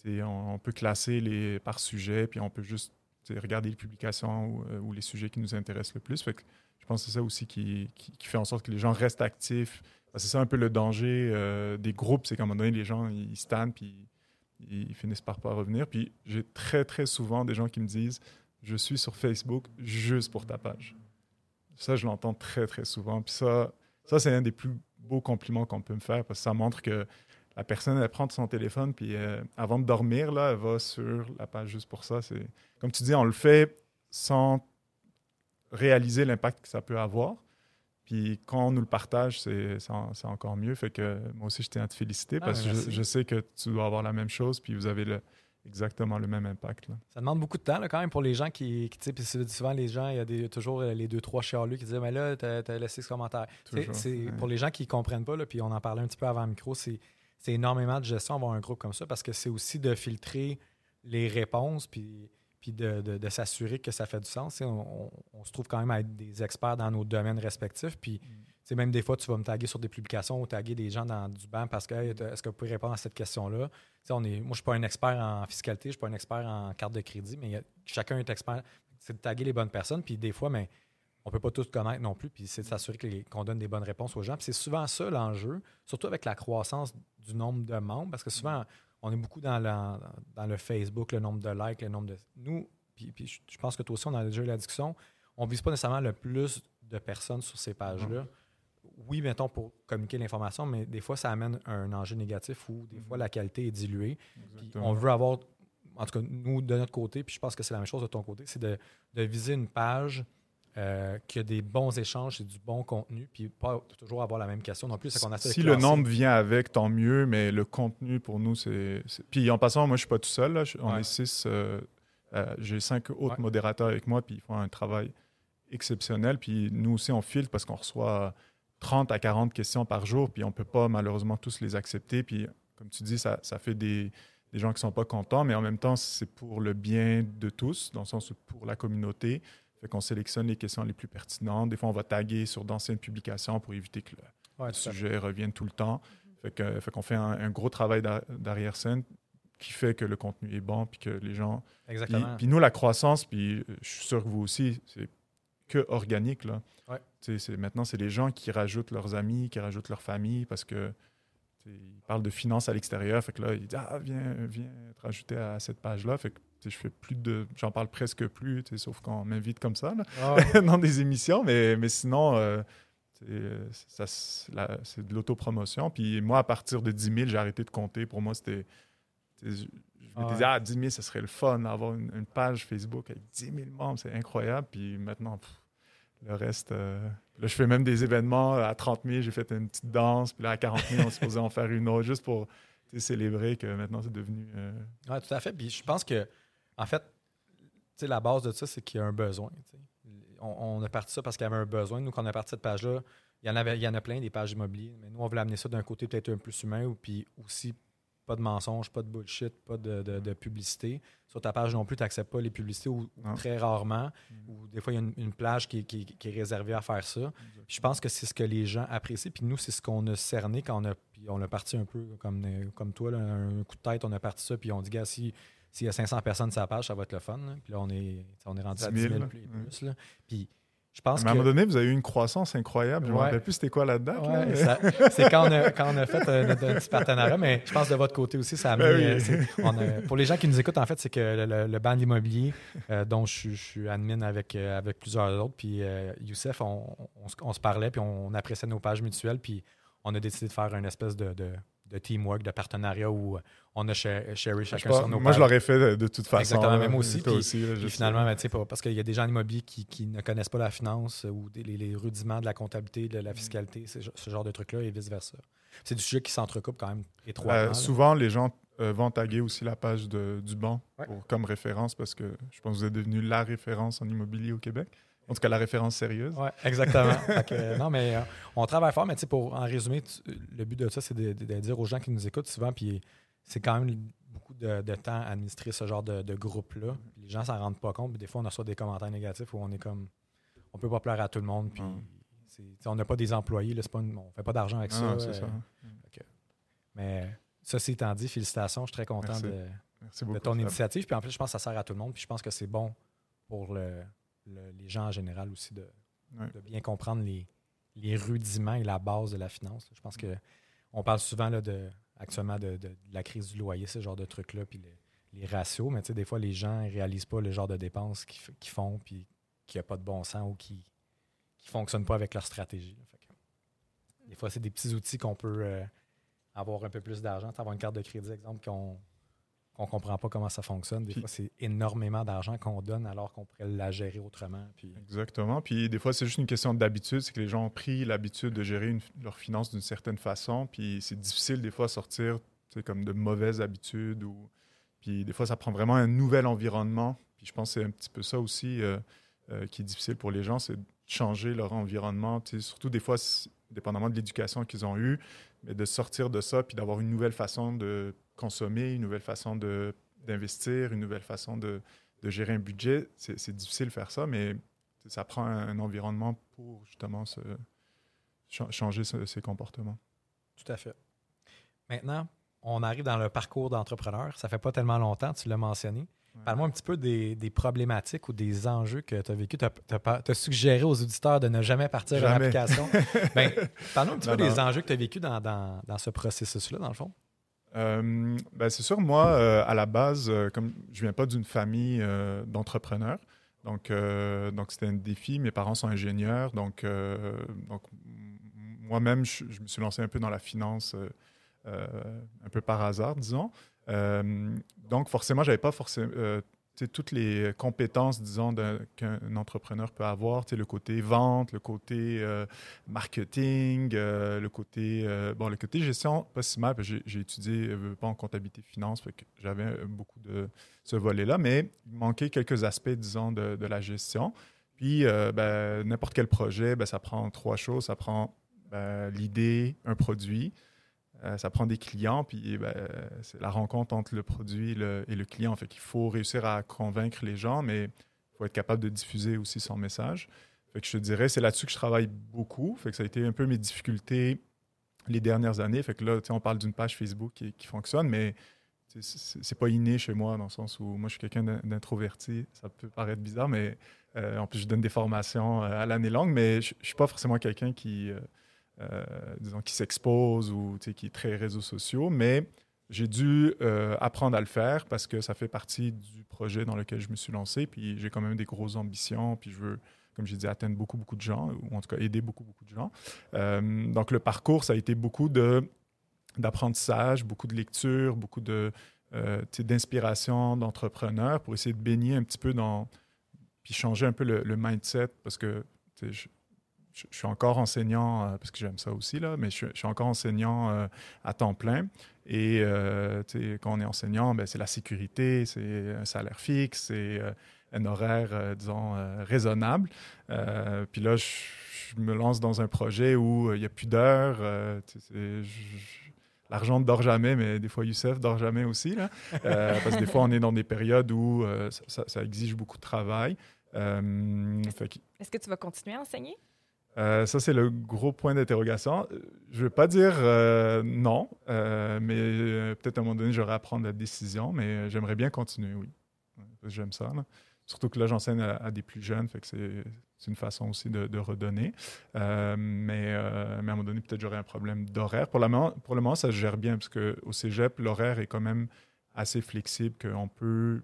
C: fait on, on peut classer les par sujet, puis on peut juste regarder les publications ou, euh, ou les sujets qui nous intéressent le plus. Je pense que c'est ça aussi qui, fait en sorte que les gens restent actifs, c'est ça un peu le danger euh, des groupes, c'est qu'à un moment donné, les gens, ils stannent, puis ils finissent par pas revenir. Puis j'ai très, très souvent des gens qui me disent Je suis sur Facebook juste pour ta page. Ça, je l'entends très, très souvent. Puis ça, ça c'est un des plus beaux compliments qu'on peut me faire parce que ça montre que la personne, elle prend son téléphone, puis euh, avant de dormir, là, elle va sur la page juste pour ça. C'est Comme tu dis, on le fait sans réaliser l'impact que ça peut avoir. Puis quand on nous le partage, c'est encore mieux. Fait que moi aussi, je tiens à te féliciter
A: Ah,
C: parce que je, je sais que tu dois avoir la même chose, puis vous avez le, exactement le même impact. Là.
A: Ça demande beaucoup de temps là, quand même pour les gens qui, qui tu sais, puis souvent les gens, il y a des, toujours euh, les deux, trois chialus qui disent Mais là, t'as as laissé ce commentaire.
C: Toujours, ouais.
A: Pour les gens qui ne comprennent pas, là, puis on en parlait un petit peu avant le micro, c'est c'est énormément de gestion avoir un groupe comme ça parce que c'est aussi de filtrer les réponses puis, puis de, de- de s'assurer que ça fait du sens. On, on- on se trouve quand même à être des experts dans nos domaines respectifs. Puis, sais, même des fois, tu vas me taguer sur des publications ou taguer des gens dans du banc parce que Hey, est-ce que vous pouvez répondre à cette question-là? On est, moi, je ne suis pas un expert en fiscalité, je ne suis pas un expert en carte de crédit, mais a- chacun est expert. C'est de taguer les bonnes personnes. Puis des fois, mais on ne peut pas tous connaître non plus. Puis c'est de s'assurer que les- qu'on donne des bonnes réponses aux gens. Puis c'est souvent ça l'enjeu, surtout avec la croissance du nombre de membres, parce que souvent, on est beaucoup dans, le Facebook, le nombre de likes, le nombre de. Nous, puis, puis je pense que toi aussi, on a déjà eu la discussion, on ne vise pas nécessairement le plus de personnes sur ces pages-là. Oui, mettons, pour communiquer l'information, mais des fois, ça amène un enjeu négatif où des fois la qualité est diluée. Puis on veut avoir, en tout cas, nous, de notre côté, puis je pense que c'est la même chose de ton côté, c'est de, de viser une page euh, qui a des bons échanges et du bon contenu, puis pas toujours avoir la même question non plus.
C: Si le nombre vient avec, tant mieux, mais le contenu pour nous, c'est. Puis en passant, moi, je suis pas tout seul. là. On
A: Ouais.
C: est six. euh, euh, J'ai cinq autres
A: Ouais.
C: modérateurs avec moi, puis ils font un travail exceptionnel. Puis nous aussi, on filtre parce qu'on reçoit 30 à 40 questions par jour, puis on peut pas malheureusement tous les accepter. Puis comme tu dis, ça, ça fait des, des gens qui sont pas contents, mais en même temps, c'est pour le bien de tous, dans le sens pour la communauté. Fait qu'on sélectionne les questions les plus pertinentes. Des fois, on va taguer sur d'anciennes publications pour éviter que le,
A: Ouais,
C: sujet revienne tout le temps. Fait que- fait qu'on fait un, un gros travail d'ar- d'arrière-scène qui fait que le contenu est bon, puis que les gens... Puis,
A: Exactement.
C: puis nous, la croissance, puis euh, je suis sûr que vous aussi, c'est que organique. Là.
A: Ouais.
C: C'est- Maintenant, c'est les gens qui rajoutent leurs amis, qui rajoutent leur famille, parce que ils parlent de finances à l'extérieur. Fait que là, ils disent Ah, viens, viens te rajouter à cette page-là. Fait que je fais plus de. J'en parle presque plus, sauf quand on m'invite comme ça. là
A: Ah
C: dans des émissions, mais, mais sinon, euh, c'est, euh, c'est de l'autopromotion. Puis moi, à partir de 10 000, j'ai arrêté de compter. Pour moi, c'était. Je, me
A: Ah
C: disais, ah, 10 000, ce serait le fun d'avoir une, une page Facebook avec 10 000 membres, c'est incroyable. Puis maintenant, pff, le reste. euh, là, je fais même des événements. À 30 000, j'ai fait une petite danse. Puis là, à 40 000, on se posait en faire une autre, juste pour célébrer que maintenant, c'est devenu. euh,
A: Oui, tout à fait. Puis je pense que, en fait, la base de ça, c'est qu'il y a un besoin. On, on a parti ça parce qu'il y avait un besoin. Nous, quand on a parti cette page-là, il y en avait, il y en a plein des pages immobilières, mais nous, on voulait amener ça d'un côté peut-être un peu plus humain, ou puis aussi pas de mensonges, pas de bullshit, pas de, de- de publicité. Sur ta page non plus, tu n'acceptes pas les publicités ou, très rarement, ou des fois, il y a une, une plage qui, qui- qui est réservée à faire ça. Puis je pense que c'est ce que les gens apprécient. Puis nous, c'est ce qu'on a cerné quand on a, puis on a parti un peu comme, comme toi, là, un coup de tête, on a parti ça, puis on dit, gars, si- s'il y a 500 personnes sur la page, ça va être le fun. là. Puis là, on est, on est rendu à 10
C: 10
A: 000,
C: 000,
A: plus.
C: ouais.
A: plus, là. Puis je pense
C: Mais à un moment donné, vous avez eu une croissance incroyable. Je ne me rappelle plus c'était quoi la date. là,
A: Ouais,
C: mais-
A: ça- c'est quand on a, quand on a fait euh, notre, notre petit partenariat, mais je pense de votre côté aussi, ça a
C: Ben
A: amené,
C: oui.
A: euh, c'est- on a- pour les gens qui nous écoutent, en fait, c'est que le, le, immobilier, euh, dont je, suis- je suis admin avec, euh, avec plusieurs autres, puis Youssef, on, on se- on se parlait, puis on, appréciait nos pages mutuelles, puis on a décidé de faire une espèce de, de, de teamwork, de partenariat où on a
C: Je
A: chacun
C: pense-
A: sur nos
C: moi,
A: pages.
C: je l'aurais fait de, de toute façon.
A: Exactement,
C: là.
A: même aussi,
C: Toi
A: puis-
C: aussi, là, je
A: Puis
C: sais.
A: finalement, ben, pas- parce qu'il y a des gens en immobilier qui, qui ne connaissent pas la finance euh, ou des- les, les rudiments de la comptabilité, de
C: Mm.
A: la fiscalité, ce, ce genre de trucs-là et vice-versa. C'est du sujet qui s'entrecoupe quand même
C: Euh,
A: étroitement. là.
C: souvent, les gens euh, vont taguer aussi la page de- du banc
A: Ouais.
C: pour- comme référence parce que je pense que vous êtes devenu la référence en immobilier au Québec. En tout cas, la référence sérieuse.
A: Oui, exactement. Que, euh, non, mais euh, on travaille fort, mais tu sais, pour en résumé, tu- le but de ça, c'est de, de- de dire aux gens qui nous écoutent souvent, puis c'est quand même beaucoup de, de temps à administrer ce genre de, groupe-là. Les gens s'en rendent pas compte, puis des fois, on reçoit des commentaires négatifs où on est comme, on peut pas plaire à tout le monde, puis
C: Mm.
A: on n'a pas des employés, là, c'est pas une- on fait pas d'argent avec
C: Ah,
A: ça.
C: c'est
A: euh,
C: ça.
A: Mais ceci étant dit, félicitations, je suis très content
C: Merci.
A: de,
C: Merci
A: de
C: beaucoup.
A: ton initiative. Puis en plus, je pense que ça sert à tout le monde. Puis je pense que c'est bon pour le- le- les gens en général aussi de, bien comprendre les, les rudiments et la base de la finance. Je pense que on parle souvent là, de, actuellement de, de- de la crise du loyer, ce genre de trucs-là, puis le- les ratios, mais tu sais, des fois, les gens ne réalisent pas le genre de dépenses qu'ils font, puis qu'il n'y a pas de bon sens ou qui ne fonctionnent pas avec leur stratégie. là. Fait que, des fois, c'est des petits outils qu'on peut euh, avoir un peu plus d'argent. Avoir une carte de crédit, exemple, qu'on qu'on comprend pas comment ça fonctionne. Des
C: Puis-
A: fois, c'est énormément d'argent qu'on donne alors qu'on pourrait la gérer autrement. Puis,
C: Exactement. Puis des fois, c'est juste une question d'habitude. C'est que les gens ont pris l'habitude de gérer une- leurs finances d'une certaine façon. Puis c'est difficile des fois à sortir comme de mauvaises habitudes. Ou... Puis des fois, ça prend vraiment un nouvel environnement. Puis je pense que c'est un petit peu ça aussi euh, euh, qui est difficile pour les gens, c'est de changer leur environnement. Surtout des fois, dépendamment de l'éducation qu'ils ont eue, mais de sortir de ça puis d'avoir une nouvelle façon de consommer, une nouvelle façon de- d'investir, une nouvelle façon de, de gérer un budget. C'est difficile de faire ça, mais ça prend un, environnement pour justement se, cha- changer ce- ses comportements.
A: Tout à fait. Maintenant, on arrive dans le parcours d'entrepreneur. Ça fait pas tellement longtemps, tu l'as mentionné. Parle-moi un petit peu des, des problématiques ou des enjeux que tu as vécu. Tu as, suggéré aux auditeurs de ne jamais partir à
C: Jamais.
A: l'application. ben, Parle-nous un petit
C: Non,
A: peu des enjeux que tu as vécu dans, dans- dans ce processus-là, dans le fond.
C: Euh, ben, c'est sûr, moi, euh, à la base, euh, comme je viens pas d'une famille euh, d'entrepreneurs, donc donc c'était un défi. Mes parents sont ingénieurs, donc donc moi-même, je, je me suis lancé un peu dans la finance, un peu par hasard, disons. Donc forcément, j'avais pas forcément toutes les compétences, disons, qu'un entrepreneur peut avoir, le côté vente, le côté euh, marketing, euh, le côté euh, le côté gestion, pas si mal, j'ai étudié pas en comptabilité finance, j'avais beaucoup de ce volet-là, mais il manquait quelques aspects, disons, de, de la gestion. Puis ben, n'importe quel projet, ben, ça prend trois choses. Ça prend ben, l'idée, un produit, euh, ça prend des clients, puis ben, c'est la rencontre entre le produit et le, et le client. Fait qu'il faut réussir à convaincre les gens, mais il faut être capable de diffuser aussi son message. Fait que je te dirais, c'est là-dessus que je travaille beaucoup. Fait que ça a été un peu mes difficultés les dernières années. Fait que là, on parle d'une page Facebook qui, fonctionne, mais c'est pas inné chez moi dans le sens où moi, je suis quelqu'un d'in- d'introverti. Ça peut paraître bizarre, mais euh, en plus, je donne des formations euh, à l'année longue, mais je, je suis pas forcément quelqu'un qui, disons, qui s'expose ou qui est très réseaux sociaux, mais j'ai dû euh, apprendre à le faire parce que ça fait partie du projet dans lequel je me suis lancé. Puis j'ai quand même des grosses ambitions. Puis je veux, comme j'ai dit, atteindre beaucoup, beaucoup de gens, ou en tout cas aider beaucoup, beaucoup de gens. Euh, donc le parcours, ça a été beaucoup de d'apprentissage, beaucoup de lecture, beaucoup de euh, d'inspiration d'entrepreneurs pour essayer de baigner un petit peu dans puis changer un peu le, mindset parce que je- suis encore enseignant euh, parce que j'aime ça aussi là, mais je, suis- encore enseignant euh, à temps plein et euh, quand on est enseignant, ben, c'est la sécurité, c'est un salaire fixe, c'est un horaire disons raisonnable. Puis là, je, me lance dans un projet où il n'y a plus d'heures. L'argent ne dort jamais, mais des fois Youssef dort jamais aussi. Là. Parce que des fois, on est dans des périodes où ça, exige beaucoup de travail.
B: Est-ce que tu vas continuer à enseigner?
C: Euh, ça, c'est le gros point d'interrogation. Euh, Je ne veux pas dire euh, non, mais peut-être à un moment donné, j'aurai à prendre la décision, mais j'aimerais bien continuer, oui. J'aime ça. Surtout que là, j'enseigne à, des plus jeunes, fait c'est une façon aussi de, redonner. Mais, mais à un moment donné, peut-être j'aurai un problème d'horaire. Pour, pour le moment, ça se gère bien, parce qu'au cégep, l'horaire est quand même assez flexible, qu'on peut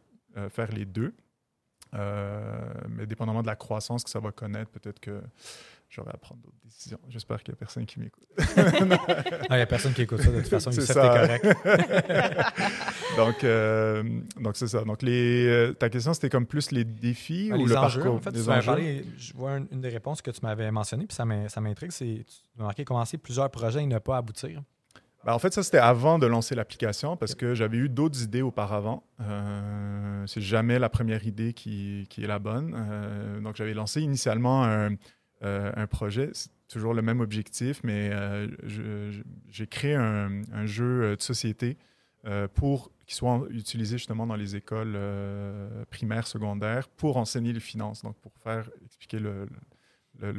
C: faire les deux. Mais dépendamment de la croissance que ça va connaître, peut-être que j'aurai à prendre d'autres décisions. J'espère qu'il n'y a personne qui m'écoute.
A: Il n'y a personne qui écoute ça de toute façon.
C: Ça.
A: t'es correct.
C: donc, euh, donc c'est ça. Donc, les, euh, ta question, c'était comme plus les défis
A: Ah,
C: ou
A: les
C: le
A: enjeux,
C: parcours?
A: en fait,
C: Les
A: tu
C: enjeux?
A: parlé, je vois une, une des réponses que tu m'avais mentionnées, puis ça m'in- ça m'intrigue, c'est tu m'as marqué commencer plusieurs projets et ne pas aboutir.
C: Ben, en fait, ça, c'était avant de lancer l'application parce que j'avais eu d'autres idées auparavant. Euh, c'est jamais la première idée qui, qui est la bonne. Euh, donc, j'avais lancé initialement un, euh, un projet. C'est toujours le même objectif, mais euh, je- je- j'ai créé un, jeu de société euh, pour qui soit utilisé justement dans les écoles euh, primaires, secondaires, pour enseigner les finances, donc pour faire expliquer le,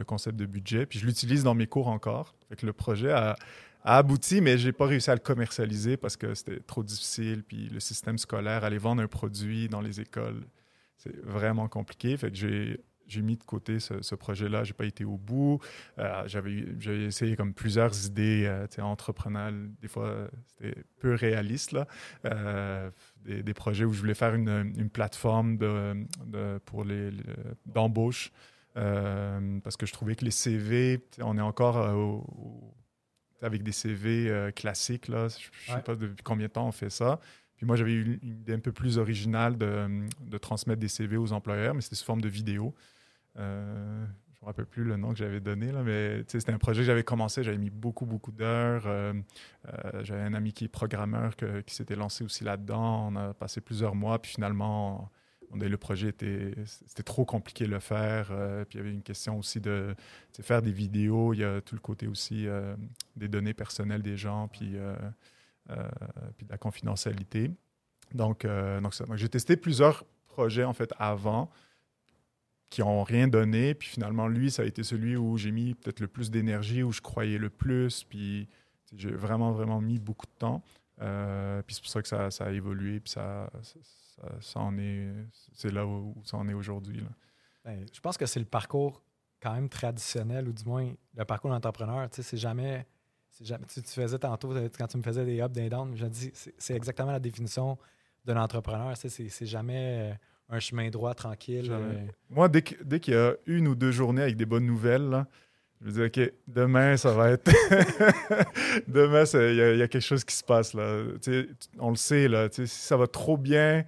C: concept de budget. Puis je l'utilise dans mes cours encore. Le projet a, a abouti, mais j'ai pas réussi à le commercialiser parce que c'était trop difficile. Puis le système scolaire, aller vendre un produit dans les écoles, c'est vraiment compliqué. Fait que j'ai j'ai mis de côté ce, ce projet-là. J'ai pas été au bout. Euh, j'avais essayé comme plusieurs idées euh, entrepreneuriales. Des fois, c'était peu réaliste là. Euh, des, des projets où je voulais faire une, une plateforme de, de- pour les, le- d'embauche. Euh, parce que je trouvais que les CV, on est encore au- au- avec des CV classiques. Là. Je ne sais pas depuis combien de temps on fait ça. Puis moi, j'avais eu une idée un peu plus originale de, de transmettre des CV aux employeurs, mais c'était sous forme de vidéo. Euh, je ne me rappelle plus le nom que j'avais donné, là, mais c'était un projet que j'avais commencé, j'avais mis beaucoup, beaucoup d'heures. Euh, euh, j'avais un ami qui est programmeur qui s'était lancé aussi là-dedans. On a passé plusieurs mois, puis finalement, le projet était, c'était trop compliqué de le faire. puis il y avait une question aussi de faire des vidéos. Il y a tout le côté aussi des données personnelles des gens, puis, de la confidentialité. Donc, donc. Donc, j'ai testé plusieurs projets en fait avant qui n'ont rien donné. Puis finalement, lui, ça a été celui où j'ai mis peut-être le plus d'énergie, où je croyais le plus. Puis j'ai vraiment, vraiment mis beaucoup de temps. Euh, puis c'est pour ça que ça, a évolué. Puis ça, ça, c'est là où, ça en est aujourd'hui.
A: Ben, je pense que c'est le parcours quand même traditionnel, ou du moins le parcours d'entrepreneur. Tu sais, c'est jamais. jamais tu, faisais tantôt, quand tu me faisais des ups, des downs, je dis, c'est exactement la définition d'un entrepreneur. Tu sais, c'est jamais euh, un chemin droit, tranquille. Euh,
C: Moi, dès qu'il y a une ou deux journées avec des bonnes nouvelles, là, je me dis, OK, demain, ça va être. demain, il y, a- il y a quelque chose qui se passe. Là. On le sait, là, si ça va trop bien,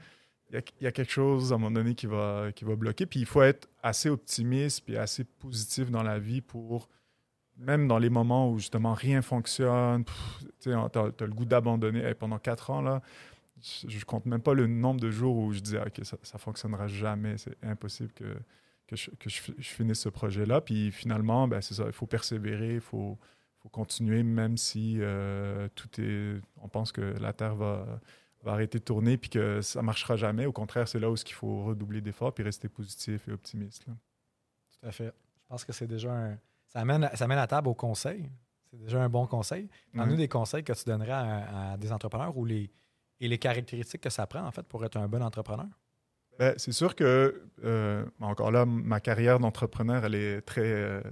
C: il y a, il y a quelque chose à un moment donné qui va, qui va bloquer. Puis il faut être assez optimiste puis assez positif dans la vie pour, même dans les moments où justement rien fonctionne, tu as, le goût d'abandonner. Hey, pendant quatre ans, là, je, je compte même pas le nombre de jours où je disais, OK, ça, ça fonctionnera jamais, c'est impossible que, que, je, que je, je finisse ce projet-là. Puis finalement, ben, c'est ça, il faut persévérer, il faut, faut continuer, même si euh, tout est. On pense que la Terre va, va arrêter de tourner puis que ça marchera jamais. Au contraire, c'est là où il faut redoubler d'efforts puis rester positif et optimiste. là.
A: Tout à fait. Je pense que c'est déjà un. Ça amène, ça amène la table au conseil. C'est déjà un bon conseil. Parle-nous
C: Ouais.
A: des conseils que tu donnerais à, à des entrepreneurs ou les, et les caractéristiques que ça prend, en fait, pour être un bon entrepreneur?
C: Ben, c'est sûr que, euh, encore là, ma carrière d'entrepreneur, elle est très, euh,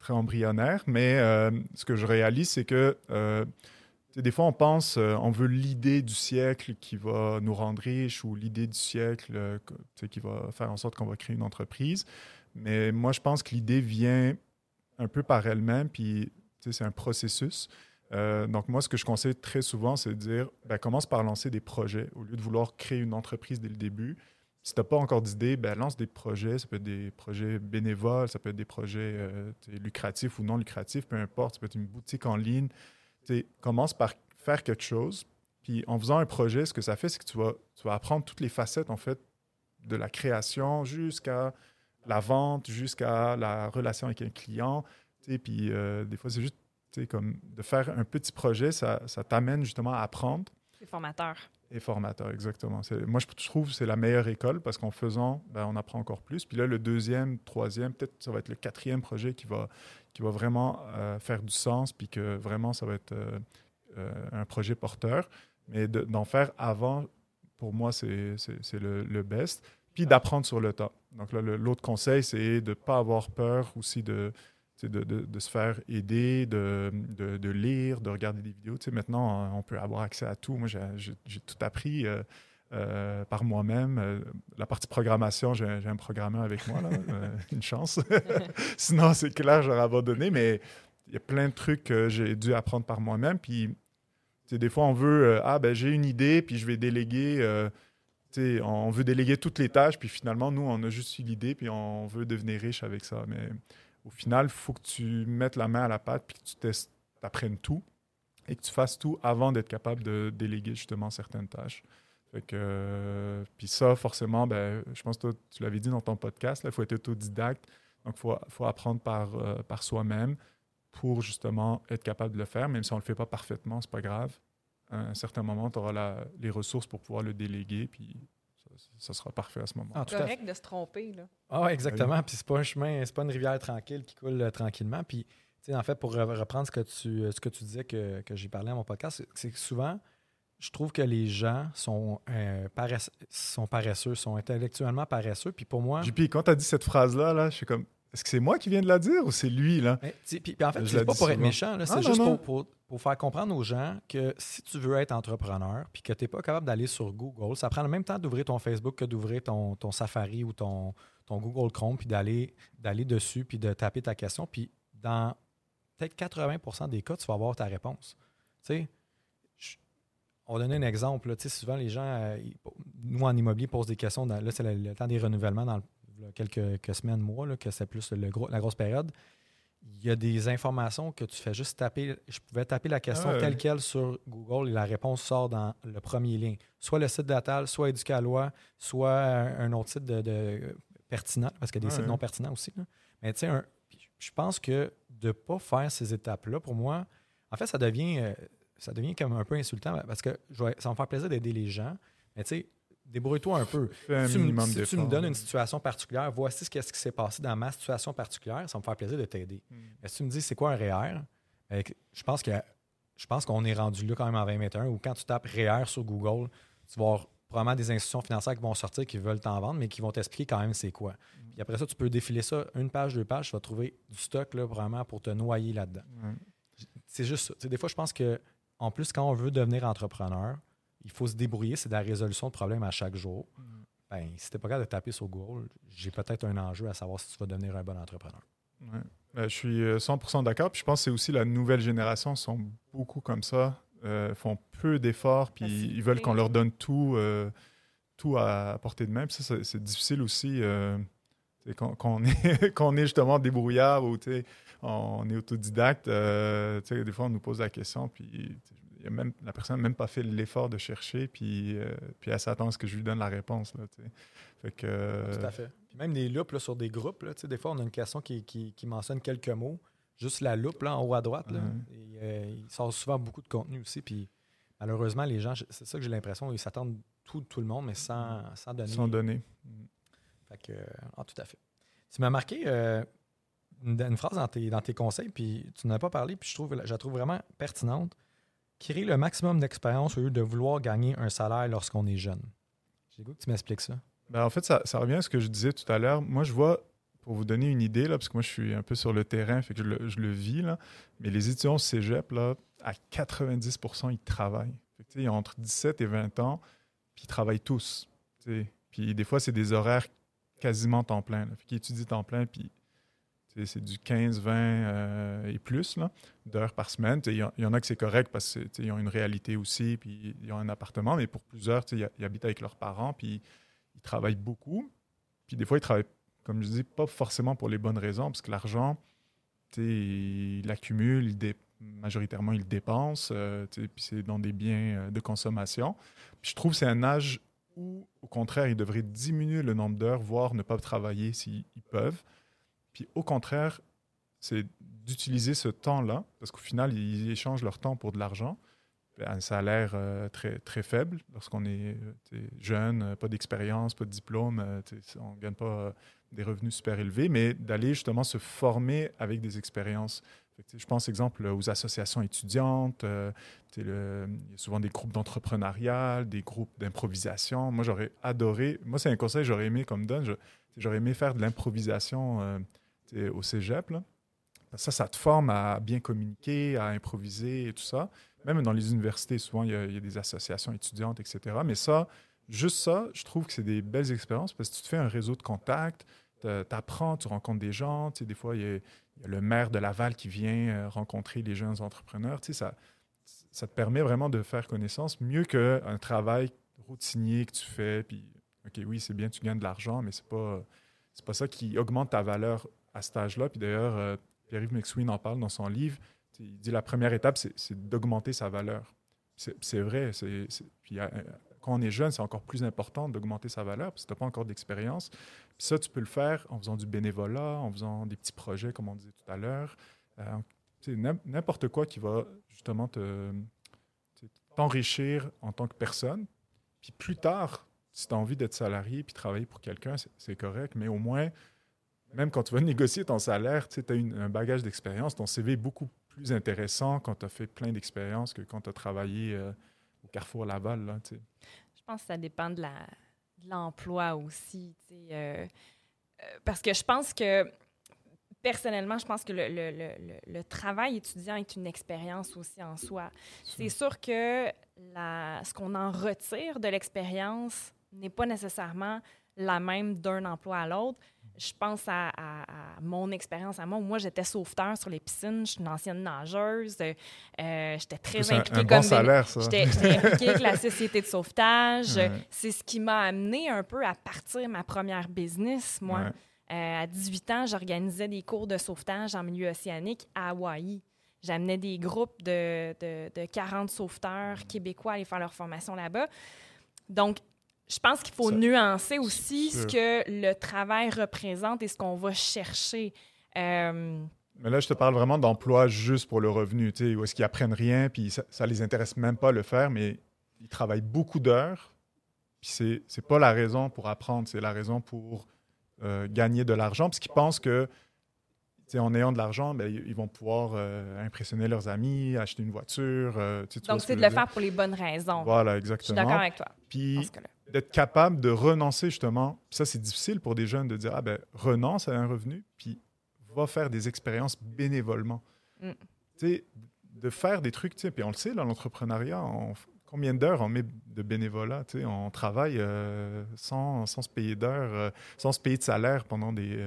C: très embryonnaire, mais euh, ce que je réalise, c'est que des fois, on pense, on veut l'idée du siècle qui va nous rendre riches ou l'idée du siècle qui va faire en sorte qu'on va créer une entreprise. Mais moi, je pense que l'idée vient un peu par elle-même, puis c'est un processus. Euh, donc, moi, ce que je conseille très souvent, c'est de dire ben, commence par lancer des projets au lieu de vouloir créer une entreprise dès le début. Si tu n'as pas encore d'idée, ben, lance des projets. Ça peut être des projets bénévoles, ça peut être des projets euh, lucratifs ou non lucratifs, peu importe. Ça peut être une boutique en ligne. Tu sais, commence par faire quelque chose. Puis en faisant un projet, ce que ça fait, c'est que tu vas, tu vas apprendre toutes les facettes, en fait, de la création jusqu'à la vente, jusqu'à la relation avec un client. Puis euh, des fois, c'est juste comme de faire un petit projet, ça, ça t'amène justement à apprendre
B: C'est formateur.
C: et formateur, exactement. Moi, je trouve que c'est la meilleure école parce qu'en faisant, ben, on apprend encore plus. Puis là, le deuxième, troisième, peut-être ça va être le quatrième projet qui va, qui va vraiment euh, faire du sens, puis que vraiment, ça va être euh, euh, un projet porteur. Mais de- d'en faire avant, pour moi, c'est le, le best. Puis d'apprendre sur le tas. Donc là, l'autre conseil, c'est de ne pas avoir peur aussi de, de, se faire aider, de, de- lire, de regarder des vidéos. Maintenant, on peut avoir accès à tout. Moi, j'ai tout appris euh, euh, par moi-même. Euh, la partie programmation, j'ai un programmeur avec moi, là, une chance. Sinon, c'est clair, j'aurais abandonné, mais il y a plein de trucs que j'ai dû apprendre par moi-même. Puis, des fois, on veut, ah, ben, j'ai une idée, puis je vais déléguer. on veut déléguer toutes les tâches, puis finalement, nous, on a juste eu l'idée, puis on veut devenir riche avec ça. Mais au final, il faut que tu mettes la main à la pâte, puis que tu apprennes tout, et que tu fasses tout avant d'être capable de déléguer justement certaines tâches. Euh, puis ça, forcément, ben, je pense que tu l'avais dit dans ton podcast, il faut être autodidacte. Donc, il faut, faut apprendre par, euh, par soi-même pour justement être capable de le faire, même si on ne le fait pas parfaitement, c'est pas grave. À un certain moment, tu auras les ressources pour pouvoir le déléguer, puis ça, sera parfait à ce moment.
A: Ah, fait.
B: correct de se tromper. Là.
A: Ah, exactement. Puis c'est pas un chemin, c'est pas une rivière tranquille qui coule euh, tranquillement. Puis, tu sais, en fait, pour re- reprendre ce que tu, ce que tu disais que, que j'ai parlé à mon podcast, c'est- c'est que souvent, je trouve que les gens sont, euh, paresse- sont paresseux, sont intellectuellement paresseux. Puis pour moi.
C: JP, quand tu as dit cette phrase-là, là, je suis comme, est-ce que c'est moi qui viens de la dire ou c'est lui, là?
A: Puis, en fait, c'est pas pour être méchant, là, c'est
C: Ah,
A: juste
C: non.
A: pour, pour- pour faire comprendre aux gens que si tu veux être entrepreneur puis que tu n'es pas capable d'aller sur Google, ça prend le même temps d'ouvrir ton Facebook que d'ouvrir ton, ton Safari ou ton, ton Google Chrome puis d'aller d'aller dessus puis de taper ta question. Puis dans peut-être 80% des cas, tu vas avoir ta réponse. Tu sais, je- on va donner un exemple. là. Tu sais, souvent, les gens, euh, nous en immobilier, posent des questions. dans- là, c'est le, le temps des renouvellements dans le- quelques, quelques semaines, mois, là, que c'est plus le gros, la grosse période. Il y a des informations que tu fais juste taper. Je pouvais taper la question
C: Ah
A: telle quelle sur Google et la réponse sort dans le premier lien. Soit le site d'Atal, soit Éducalois, soit un, autre site de, de pertinent, parce qu'il y a des
C: Ah
A: sites non pertinents aussi. là. Mais tu sais, je pense que de ne pas faire ces étapes-là, pour moi, en fait, ça devient, euh, ça devient comme un peu insultant parce que je vais- ça va me faire plaisir d'aider les gens. Mais tu sais, débrouille-toi un peu.
C: Un
A: tu,
C: minimum
A: si tu me donnes une situation particulière, voici ce, qui s'est passé dans ma situation particulière, ça va me faire plaisir de t'aider.
C: Mm.
A: Mais si tu me dis c'est quoi un REER, ben, que- je pense que je pense qu'on est rendu là quand même en 2021 où quand tu tapes REER sur Google, tu vas avoir probablement des institutions financières qui vont sortir, qui veulent t'en vendre, mais qui vont t'expliquer quand même c'est quoi.
C: Mm.
A: Puis après ça, tu peux défiler ça une page, deux pages, tu vas trouver du stock là, vraiment pour te noyer là-dedans. C'est juste ça. Des fois, je pense que en plus, quand on veut devenir entrepreneur, il faut se débrouiller, c'est de la résolution de problèmes à chaque jour.
C: Mm.
A: Ben, si t'es pas capable de taper sur Google, j'ai peut-être un enjeu à savoir si tu vas devenir un bon entrepreneur.
C: Ouais. Ben, je suis euh, 100% d'accord. Puis je pense que c'est aussi la nouvelle génération sont beaucoup comme ça, euh, font peu d'efforts, puis
B: Facilité.
C: ils veulent qu'on leur donne tout, euh, tout à, portée de main. Puis ça, c'est- difficile aussi euh, tu sais, quand, quand on est, justement débrouillard ou tu on est autodidacte. euh, tu des fois, on nous pose la question, puis tu a même, la personne n'a même pas fait l'effort de chercher, puis, euh, puis elle s'attend à ce que je lui donne la réponse. Là, fait que, euh,
A: Tout à fait. Puis même des loupes là, sur des groupes, là, des fois, on a une question qui, qui- qui mentionne quelques mots. Juste la loupe là, en haut à droite. Là, et, euh, il sort souvent beaucoup de contenu aussi. Puis malheureusement, les gens, c'est ça que j'ai l'impression, ils s'attendent tout, tout le monde, mais sans, sans donner.
C: sans donner.
A: Fait que, ah, tout à fait. Tu m'as marqué une, une phrase dans tes, dans tes conseils, puis tu n'en as pas parlé, puis je, trouve, je la trouve vraiment pertinente. Créer le maximum d'expérience au lieu de vouloir gagner un salaire lorsqu'on est jeune. J'ai goût que tu m'expliques ça.
C: Ben, en fait, ça, revient à ce que je disais tout à l'heure. Moi, je vois, pour vous donner une idée, là, parce que moi, je suis un peu sur le terrain, fait que je le, vis, là, mais les étudiants cégep, là, à 90% ils travaillent. Ils ont entre 17 et 20 ans, puis ils travaillent tous. tu sais. Puis des fois, c'est des horaires quasiment temps plein. Fait qu'ils étudient temps plein, puis c'est du 15, 20 euh, et plus d'heures par semaine. Il y, en- il a que c'est correct parce qu'ils ont une réalité aussi, puis ils ont un appartement, mais pour plusieurs, ils habitent avec leurs parents, puis ils travaillent beaucoup. Puis des fois, ils travaillent, comme je dis, pas forcément pour les bonnes raisons, parce que l'argent, ils dé- majoritairement, ils dépensent, euh, puis c'est dans des biens euh, de consommation. Je trouve que c'est un âge où, au contraire, ils devraient diminuer le nombre d'heures, voire ne pas travailler s'ils ils peuvent. Au contraire, c'est d'utiliser ce temps-là, parce qu'au final, ils échangent leur temps pour de l'argent, un salaire euh, très, très faible lorsqu'on est euh, jeune, euh, pas d'expérience, pas de diplôme, on ne gagne pas des revenus super élevés, mais d'aller justement se former avec des expériences. Je pense, exemple, aux associations étudiantes, il y a souvent des groupes d'entrepreneuriat, des groupes d'improvisation. Moi, j'aurais adoré, moi, c'est un conseil que j'aurais aimé comme donne, je- j'aurais aimé faire de l'improvisation au cégep. Là. Ça, ça te forme à bien communiquer, à improviser et tout ça. Même dans les universités, souvent, il y a, des associations étudiantes, etc. Mais ça, juste ça, je trouve que c'est des belles expériences parce que tu te fais un réseau de contacts, tu apprends, tu rencontres des gens. Tu sais, des fois, il y, a, le maire de Laval qui vient euh, rencontrer les jeunes entrepreneurs. Tu sais, ça, ça te permet vraiment de faire connaissance mieux qu'un travail routinier que tu fais. Puis, OK, oui, c'est bien, tu gagnes de l'argent, mais c'est pas, pas ça qui augmente ta valeur à cet âge-là. Puis d'ailleurs, euh, Pierre-Yves McSween en parle dans son livre. Il dit la première étape, c'est d'augmenter sa valeur. C'est vrai. Puis euh, quand on est jeune, c'est encore plus important d'augmenter sa valeur parce que tu n'as pas encore d'expérience. Puis ça, tu peux le faire en faisant du bénévolat, en faisant des petits projets, comme on disait tout à l'heure. Euh, N'importe quoi qui va justement te- t'enrichir en tant que personne. Puis plus tard, si tu as envie d'être salarié puis travailler pour quelqu'un, c'est correct, mais au moins, même quand tu vas négocier ton salaire, tu as un bagage d'expérience. Ton CV est beaucoup plus intéressant quand tu as fait plein d'expériences que quand tu as travaillé euh, au Carrefour Laval. Là.
B: Je pense que ça dépend de la- de l'emploi aussi. euh, euh, parce que je pense que, personnellement, je pense que le, le- le- le- le travail étudiant est une expérience aussi en soi. C'est sûr que la, ce qu'on en retire de l'expérience n'est pas nécessairement la même d'un emploi à l'autre. Je pense à, à- à mon expérience à moi, moi j'étais sauveteur sur les piscines, je suis une ancienne nageuse, euh, j'étais très
C: un,
B: impliquée
C: un
B: comme
C: bon salaire, ça.
B: J'étais j'étais impliquée avec la société de sauvetage.
C: Ouais.
B: C'est ce qui m'a amené un peu à partir ma première business, moi.
C: Ouais.
B: Euh, à 18 ans, j'organisais des cours de sauvetage en milieu océanique à Hawaï. J'amenais des groupes de, de, de 40 sauveteurs québécois à aller faire leur formation là-bas. Donc, je pense qu'il faut
C: Ça-
B: nuancer aussi ce que le travail représente et ce qu'on va chercher. Euh,
C: Mais là, je te parle vraiment d'emploi juste pour le revenu, tu sais, où est-ce qu'ils apprennent rien, puis ça, ça les intéresse même pas à le faire, mais ils travaillent beaucoup d'heures, puis c'est, c'est pas la raison pour apprendre, c'est la raison pour euh, gagner de l'argent, parce qu'ils pensent que, en ayant de l'argent, ben, ils vont pouvoir euh, impressionner leurs amis, acheter une voiture, euh, tu
B: donc,
C: ce
B: c'est de le faire pour les bonnes raisons.
C: Voilà,
B: Je suis
C: exactement.
B: d'accord avec toi
C: Puis d'être capable de renoncer justement. Puis ça, c'est difficile pour des jeunes de dire ah ben renonce à un revenu, puis va faire des expériences bénévolement.
B: Mm.
C: Tu sais, de faire des trucs, tu sais, puis on le sait, dans l'entrepreneuriat, combien d'heures on met de bénévolat, tu sais, on travaille euh, sans, sans se payer d'heures, euh, sans se payer de salaire pendant des,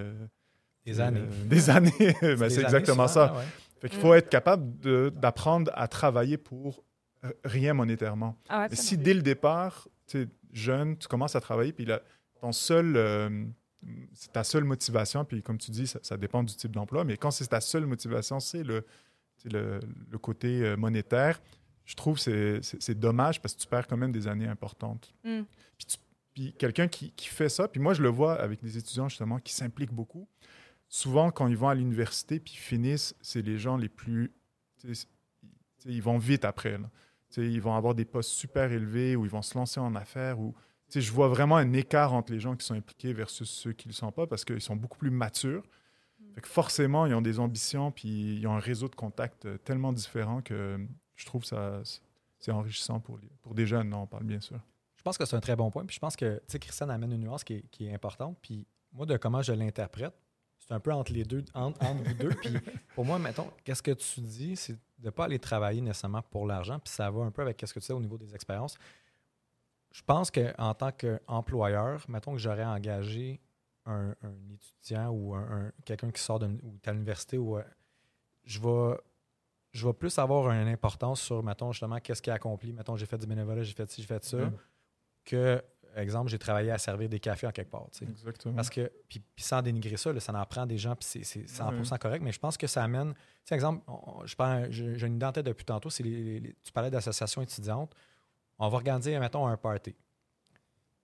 A: Des années.
C: euh, des années. Ben, c'est exactement
A: souvent,
C: ça.
A: ouais.
C: Fait qu'il
B: Mm.
C: faut être capable d'apprendre à travailler pour r- rien monétairement.
B: Ah,
C: Mais si dès le départ, tu es jeune, tu commences à travailler, puis là, ton seul, euh, c'est ta seule motivation, puis comme tu dis, ça, ça dépend du type d'emploi, mais quand c'est ta seule motivation, c'est le, c'est le, le côté euh, monétaire, je trouve que c'est- dommage parce que tu perds quand même des années importantes.
B: Mm.
C: Puis quelqu'un qui, qui fait ça, puis moi je le vois avec des étudiants justement qui s'impliquent beaucoup, souvent quand ils vont à l'université puis ils finissent, c'est les gens les plus... ils vont vite après. là. Ils vont avoir des postes super élevés ou ils vont se lancer en affaires. Ou, je vois vraiment un écart entre les gens qui sont impliqués versus ceux qui ne le sont pas parce qu'ils sont beaucoup plus matures. Fait que forcément, ils ont des ambitions puis ils ont un réseau de contacts euh, tellement différent que je trouve ça c'est enrichissant pour, les- pour des jeunes. Non, on parle bien sûr.
A: Je pense que c'est un très bon point. Puis je pense que, tu sais, Christiane amène une nuance qui est, qui est importante. Puis moi, de comment je l'interprète, c'est un peu entre les deux, entre, entre vous deux. Puis pour moi, mettons, qu'est-ce que tu dis, c'est de ne pas aller travailler nécessairement pour l'argent. Puis ça va un peu avec ce que tu sais au niveau des expériences. Je pense qu'en tant qu'employeur, mettons que j'aurais engagé un, un étudiant ou un, un- quelqu'un qui sort de, l'université, ou, euh, je vais je vais plus avoir une importance sur, mettons, justement, qu'est-ce qu'il a accompli. Mettons, j'ai fait du bénévolat, j'ai fait ci, j'ai fait ça,
C: Mhm.
A: que, exemple, j'ai travaillé à servir des cafés en quelque part.
C: Exactement.
A: Parce que, puis, sans dénigrer ça, là, ça en prend des gens, puis c'est- c'est 100% correct, mais je pense que ça amène. Tu sais, exemple, on- je prends, j'ai une tête depuis tantôt, c'est les, les- tu parlais d'associations étudiantes. On va organiser, mettons, un party.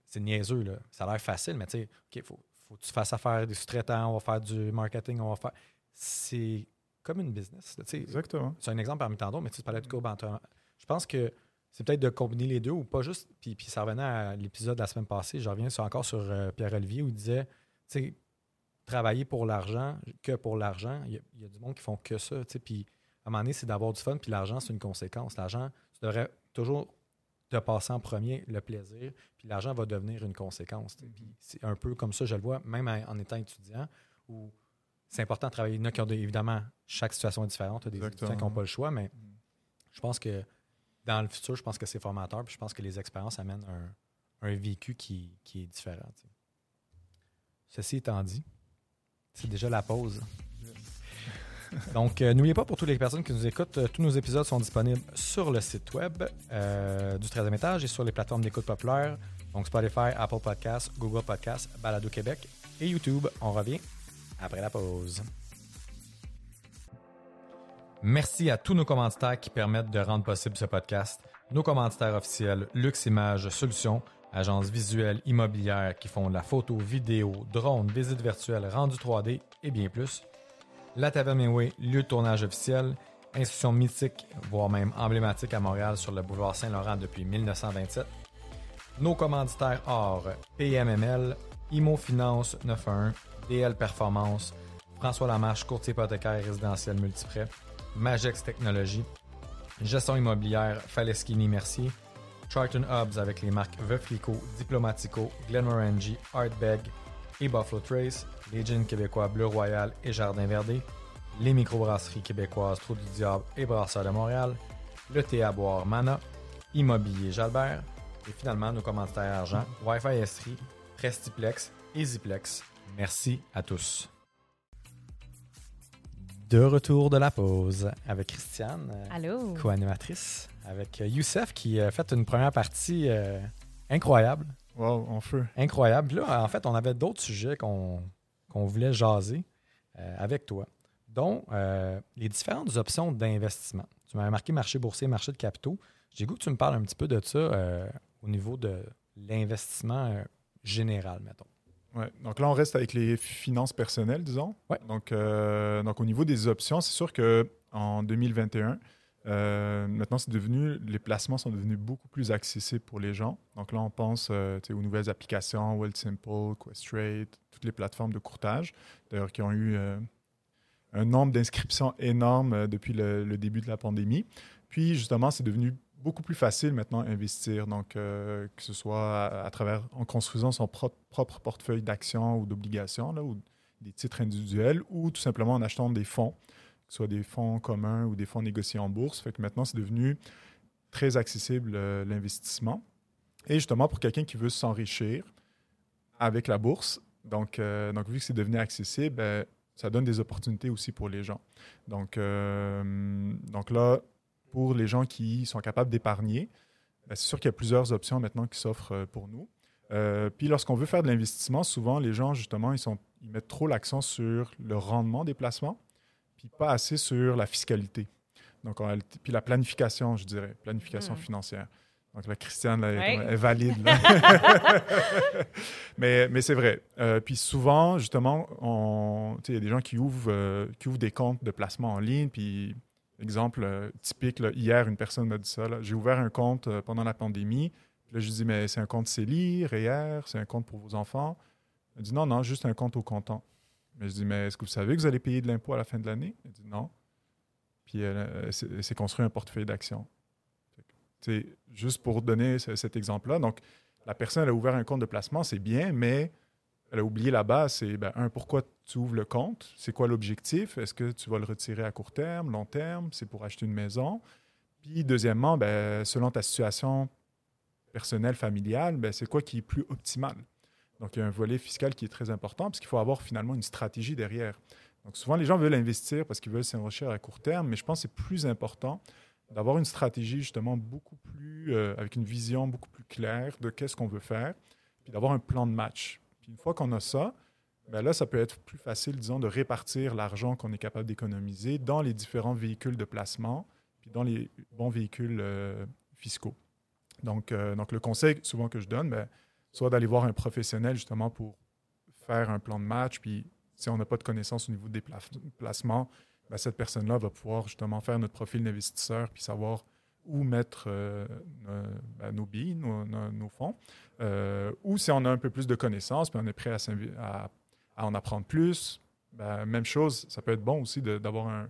A: C'est niaiseux, là. Ça a l'air facile, mais tu sais, OK, faut, faut que tu fasses affaire des sous-traitants, on va faire du marketing, on va faire. C'est comme une business. là.
C: Exactement.
A: C'est un exemple parmi tant d'autres, mais tu parlais de courbe entre. Je pense que c'est peut-être de combiner les deux ou pas juste. Puis, puis ça revenait à l'épisode de la semaine passée. Je reviens sur, encore sur euh, Pierre-Olivier où il disait tu sais, travailler pour l'argent, que pour l'argent. Il y, a- il y a du monde qui font que ça. tu Puis à un moment donné, c'est d'avoir du fun. Puis l'argent, c'est une conséquence. L'argent, tu devrais toujours te passer en premier le plaisir. Puis l'argent va devenir une conséquence. tu. Puis c'est un peu comme ça, je le vois, même en, étant étudiant, où c'est important de travailler. Il y en a qui ont des- évidemment, chaque situation est différente. Il y a des
C: Exactement.
A: étudiants qui n'ont pas le choix, mais je pense que dans le futur, je pense que c'est formateur. Puis je pense que les expériences amènent un, un vécu qui, qui est différent. Ceci étant dit, c'est déjà la pause. Donc, euh, n'oubliez pas pour toutes les personnes qui nous écoutent, euh, tous nos épisodes sont disponibles sur le site web euh, du 13e étage et sur les plateformes d'écoute populaires. Donc, Spotify, Apple Podcasts, Google Podcasts, Balado Québec et YouTube. On revient après la pause. Merci à tous nos commanditaires qui permettent de rendre possible ce podcast. Nos commanditaires officiels, Lux Images Solutions, agence visuelle immobilière qui font de la photo, vidéo, drone, visite virtuelle, rendu 3D et bien plus. La Taverne Mainway, lieu de tournage officiel, institution mythique, voire même emblématique à Montréal sur le boulevard Saint-Laurent depuis 1927. Nos commanditaires or PMML, Imo Finance 91, DL Performance, François Lamarche, courtier hypothécaire résidentiel multiprêt, Magex Technologies, gestion immobilière Faleschini Mercier, Charlton Hubs avec les marques Veuflico, Diplomatico, Glenmorangie, Artbeg et Buffalo Trace, les jeans québécois Bleu Royal et Jardin Verdé, les microbrasseries québécoises Trou du Diable et Brasseur de Montréal, le thé à boire Mana, Immobilier Jalbert et finalement nos commanditaires argent Wi-Fi Estrie, Prestiplex et Ziplex. Merci à tous. De retour de la pause avec Christiane, euh, co-animatrice, avec euh, Youssef qui a fait une première partie euh, incroyable.
C: Wow, en feu.
A: Incroyable. Puis là, en fait, on avait d'autres sujets qu'on qu'on voulait jaser euh, avec toi, dont euh, les différentes options d'investissement. Tu m'avais marqué marché boursier, marché de capitaux. J'ai goût que tu me parles un petit peu de ça euh, au niveau de l'investissement euh, général, mettons.
C: Ouais. Donc là, on reste avec les finances personnelles, disons.
A: Ouais.
C: Donc, euh, donc, au niveau des options, c'est sûr qu'en 2021, euh, maintenant, c'est devenu, les placements sont devenus beaucoup plus accessibles pour les gens. Donc là, on pense euh, aux nouvelles applications, Wealthsimple, Questrade, toutes les plateformes de courtage, d'ailleurs, qui ont eu euh, un nombre d'inscriptions énorme depuis le, le début de la pandémie. Puis, justement, c'est devenu beaucoup plus facile maintenant d'investir. Donc, euh, que ce soit à, à travers, en construisant son pro- propre portefeuille d'actions ou d'obligations, ou des titres individuels, ou tout simplement en achetant des fonds, que ce soit des fonds communs ou des fonds négociés en bourse. Fait que maintenant, c'est devenu très accessible euh, l'investissement. Et justement, pour quelqu'un qui veut s'enrichir avec la bourse, donc, euh, donc vu que c'est devenu accessible, ben, ça donne des opportunités aussi pour les gens. Donc, donc là, pour les gens qui sont capables d'épargner, ben, c'est sûr qu'il y a plusieurs options maintenant qui s'offrent euh, pour nous. Euh, puis lorsqu'on veut faire de l'investissement, souvent les gens, justement, ils, sont, ils mettent trop l'accent sur le rendement des placements, puis pas assez sur la fiscalité. Donc, puis la planification, je dirais, planification
B: Hmm.
C: financière. Donc, la Christiane là, est- valide. là. mais mais c'est vrai. Euh, puis souvent, justement, il y a des gens qui ouvrent, euh, qui ouvrent des comptes de placement en ligne, puis Exemple euh, typique, hier, une personne m'a dit ça. J'ai ouvert un compte euh, pendant la pandémie. Là, je lui dis, mais c'est un compte CELI, REER, c'est un compte pour vos enfants. Elle dit, non, non, juste un compte au comptant. Mais je dis, mais est-ce que vous savez que vous allez payer de l'impôt à la fin de l'année? Elle dit, non. Puis elle, euh, elle s'est- construit un portefeuille d'actions. Sais, Juste pour donner ce- cet exemple-là. Donc, la personne, elle a ouvert un compte de placement, c'est bien, mais elle a oublié la base. C'est, ben, un, pourquoi tu ouvres le compte? C'est quoi l'objectif? Est-ce que tu vas le retirer à court terme, long terme? C'est pour acheter une maison? Puis, deuxièmement, ben, selon ta situation personnelle, familiale, ben, c'est quoi qui est plus optimal? Donc, il y a un volet fiscal qui est très important parce qu'il faut avoir finalement une stratégie derrière. Donc, souvent, les gens veulent investir parce qu'ils veulent s'enrichir à court terme, mais je pense que c'est plus important d'avoir une stratégie justement beaucoup plus, euh, avec une vision beaucoup plus claire de qu'est-ce qu'on veut faire, puis d'avoir un plan de match. Puis une fois qu'on a ça, ben là, ça peut être plus facile, disons, de répartir l'argent qu'on est capable d'économiser dans les différents véhicules de placement, puis dans les bons véhicules euh, fiscaux. Donc, euh, donc, le conseil souvent que je donne, ben, soit d'aller voir un professionnel justement pour faire un plan de match, puis si on n'a pas de connaissances au niveau des pla- placements, ben, cette personne-là va pouvoir justement faire notre profil d'investisseur, puis savoir où mettre euh, nos, billes, nos, fonds. Ou si on a un peu plus de connaissances, puis on est prêt à, à- à en apprendre plus, ben, même chose, ça peut être bon aussi d'avoir un,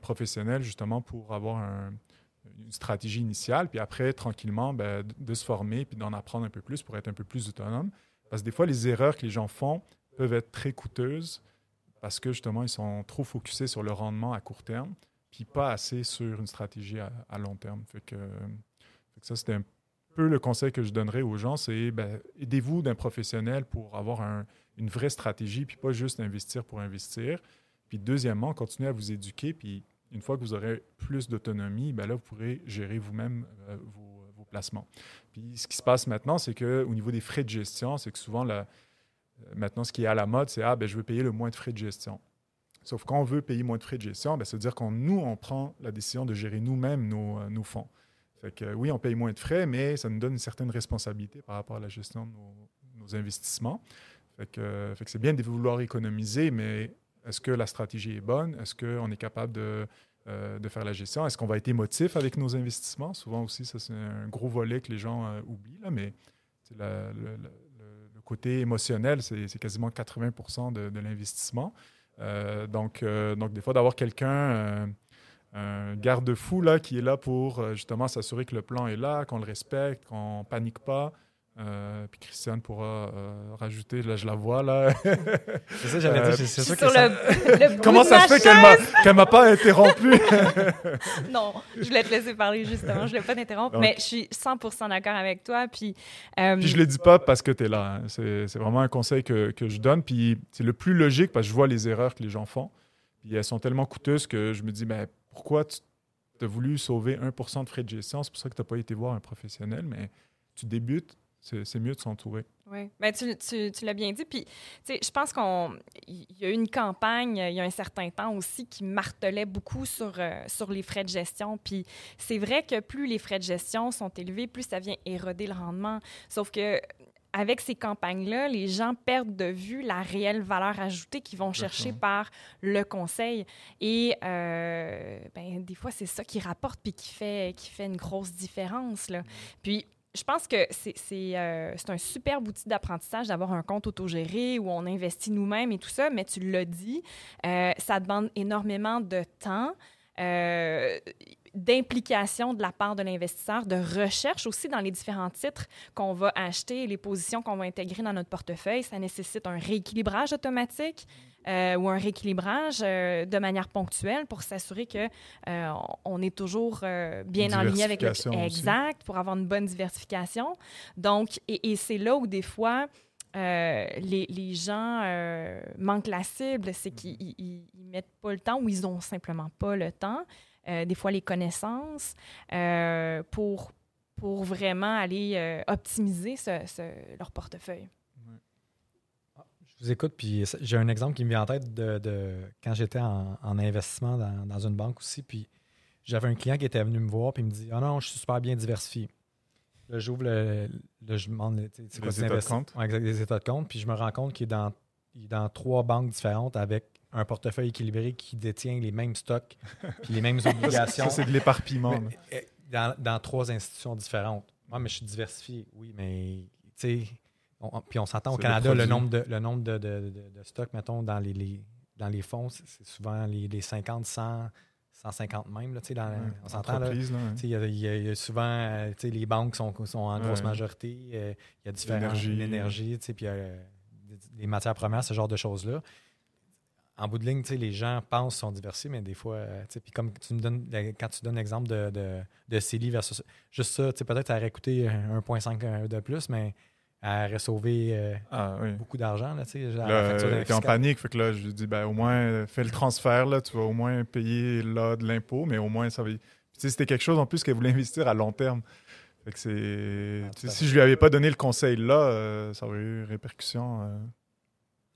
C: professionnel justement pour avoir un- une stratégie initiale, puis après, tranquillement, ben, de, se former, puis d'en apprendre un peu plus pour être un peu plus autonome. Parce que des fois, les erreurs que les gens font peuvent être très coûteuses parce que justement, ils sont trop focusés sur le rendement à court terme, puis pas assez sur une stratégie à, long terme. Fait ça, c'était un peu le conseil que je donnerais aux gens, c'est ben, aidez-vous d'un professionnel pour avoir un- une vraie stratégie, puis pas juste investir pour investir. Puis deuxièmement, continuez à vous éduquer, puis une fois que vous aurez plus d'autonomie, ben là, vous pourrez gérer vous-même euh, vos, placements. Puis ce qui se passe maintenant, c'est qu'au niveau des frais de gestion, c'est que souvent, euh, maintenant, ce qui est à la mode, c'est Ah, ben, je veux payer le moins de frais de gestion. Sauf qu'on veut payer moins de frais de gestion, ben, ça veut dire qu'on nous, on prend la décision de gérer nous-mêmes nos, euh, nos fonds. Oui, on paye moins de frais, mais ça nous donne une certaine responsabilité par rapport à la gestion de nos, investissements. C'est bien de vouloir économiser, mais est-ce que la stratégie est bonne? Est-ce qu'on est capable de, euh, de faire la gestion? Est-ce qu'on va être émotif avec nos investissements? Souvent aussi, ça, c'est un gros volet que les gens euh, oublient, mais le, côté émotionnel, c'est quasiment 80 de, de l'investissement. Euh, donc, des fois, d'avoir quelqu'un, un garde-fou là, qui est là pour euh, justement s'assurer que le plan est là, qu'on le respecte, qu'on ne panique pas. Euh, puis Christiane pourra euh, rajouter, là je la vois là.
A: C'est ça, j'allais dire. C'est sûr que
B: Sur
A: ça-
B: le, le bout
C: Comment ça se fait qu'elle
B: chaise.
C: m'a qu'elle m'a pas interrompu?
B: Non, je voulais te laisser parler justement. Je ne voulais pas t'interrompre, mais je suis 100 d'accord avec toi. Puis, euh,
C: Puis je le dis pas parce que tu es là. hein. C'est c'est vraiment un conseil que, que je donne. Puis c'est le plus logique parce que je vois les erreurs que les gens font. Puis elles sont tellement coûteuses que je me dis, ben, pourquoi tu as voulu sauver 1% de frais de gestion? C'est pour ça que tu n'as pas été voir un professionnel, mais tu débutes, c'est mieux de s'entourer.
B: Oui, ben, tu, l'as bien dit. Puis, tu sais, je pense qu'on il y a eu une campagne il y a un certain temps aussi qui martelait beaucoup sur, euh, sur les frais de gestion. Puis, c'est vrai que plus les frais de gestion sont élevés, plus ça vient éroder le rendement. Sauf que avec ces campagnes-là, les gens perdent de vue la réelle valeur ajoutée qu'ils vont chercher par le conseil. Et euh, ben, des fois, c'est ça qui rapporte puis qui fait, qui fait une grosse différence. Là. Puis, je pense que c'est euh, un superbe outil d'apprentissage d'avoir un compte autogéré où on investit nous-mêmes et tout ça, mais tu l'as dit, euh, ça demande énormément de temps. euh, d'implication de la part de l'investisseur, de recherche aussi dans les différents titres qu'on va acheter, les positions qu'on va intégrer dans notre portefeuille. Ça nécessite un rééquilibrage automatique euh, ou un rééquilibrage euh, de manière ponctuelle pour s'assurer que euh, on est toujours euh, bien en ligne avec le
C: diversification aussi.
B: exact pour avoir une bonne diversification. Donc, et, et c'est là où des fois euh, les, les gens euh, manquent la cible, c'est qu'ils ils- ils- ils mettent pas le temps ou ils ont simplement pas le temps. Euh, des fois les connaissances euh, pour pour vraiment aller euh, optimiser ce- ce- leur portefeuille.
A: Je vous écoute, puis j'ai un exemple qui me vient en tête de, de quand j'étais en, en investissement dans, dans une banque aussi. Puis j'avais un client qui était venu me voir, puis il me dit Ah non, je suis super bien diversifié. Là, j'ouvre le. Là, je demande c'est quoi
C: Les
A: tes
C: états de compte.
A: Ouais, exact, les états de compte. Puis je me rends compte qu'il est dans, il est dans trois banques différentes avec un portefeuille équilibré qui détient les mêmes stocks puis les mêmes obligations.
C: Ça, c'est de l'éparpillement.
A: Mais, euh, dans, dans trois institutions différentes. Moi, mais je suis diversifié, oui, mais tu sais, puis on s'entend au Canada,
C: le
A: nombre de, le nombre de, de- de- de stocks, mettons, dans les, les- dans les fonds, c'est souvent les, les 50, 100, 150 même, là, tu sais, dans-
C: Ouais,
A: on s'entend, Il y, a- il y a- il y a souvent, euh, tu sais, les banques sont, sont en grosse
C: Ouais.
A: majorité. euh, il y a différentes
C: L'énergie.
A: l'énergie, tu sais, puis euh, des- des matières premières, ce genre de choses-là. En bout de ligne, tu sais, les gens pensent qu'ils sont diversifiés, mais des fois, euh, tu sais, puis comme tu me donnes, quand tu donnes l'exemple de, de, de CELI versus juste ça, tu sais, peut-être elle aurait coûté 1,5 de plus, mais elle aurait sauvé euh,
C: Ah oui.
A: beaucoup d'argent, là,
C: Là, euh, t'es en panique, fait que là, je dis, ben, au moins, fais le transfert, là, tu vas au moins payer là de l'impôt, mais au moins, ça va. Puis, tu sais, c'était quelque chose en plus qu'elle voulait investir à long terme. Fait que c'est.
A: Ah,
C: si je lui avais pas donné le conseil là, euh, ça aurait eu une répercussion euh,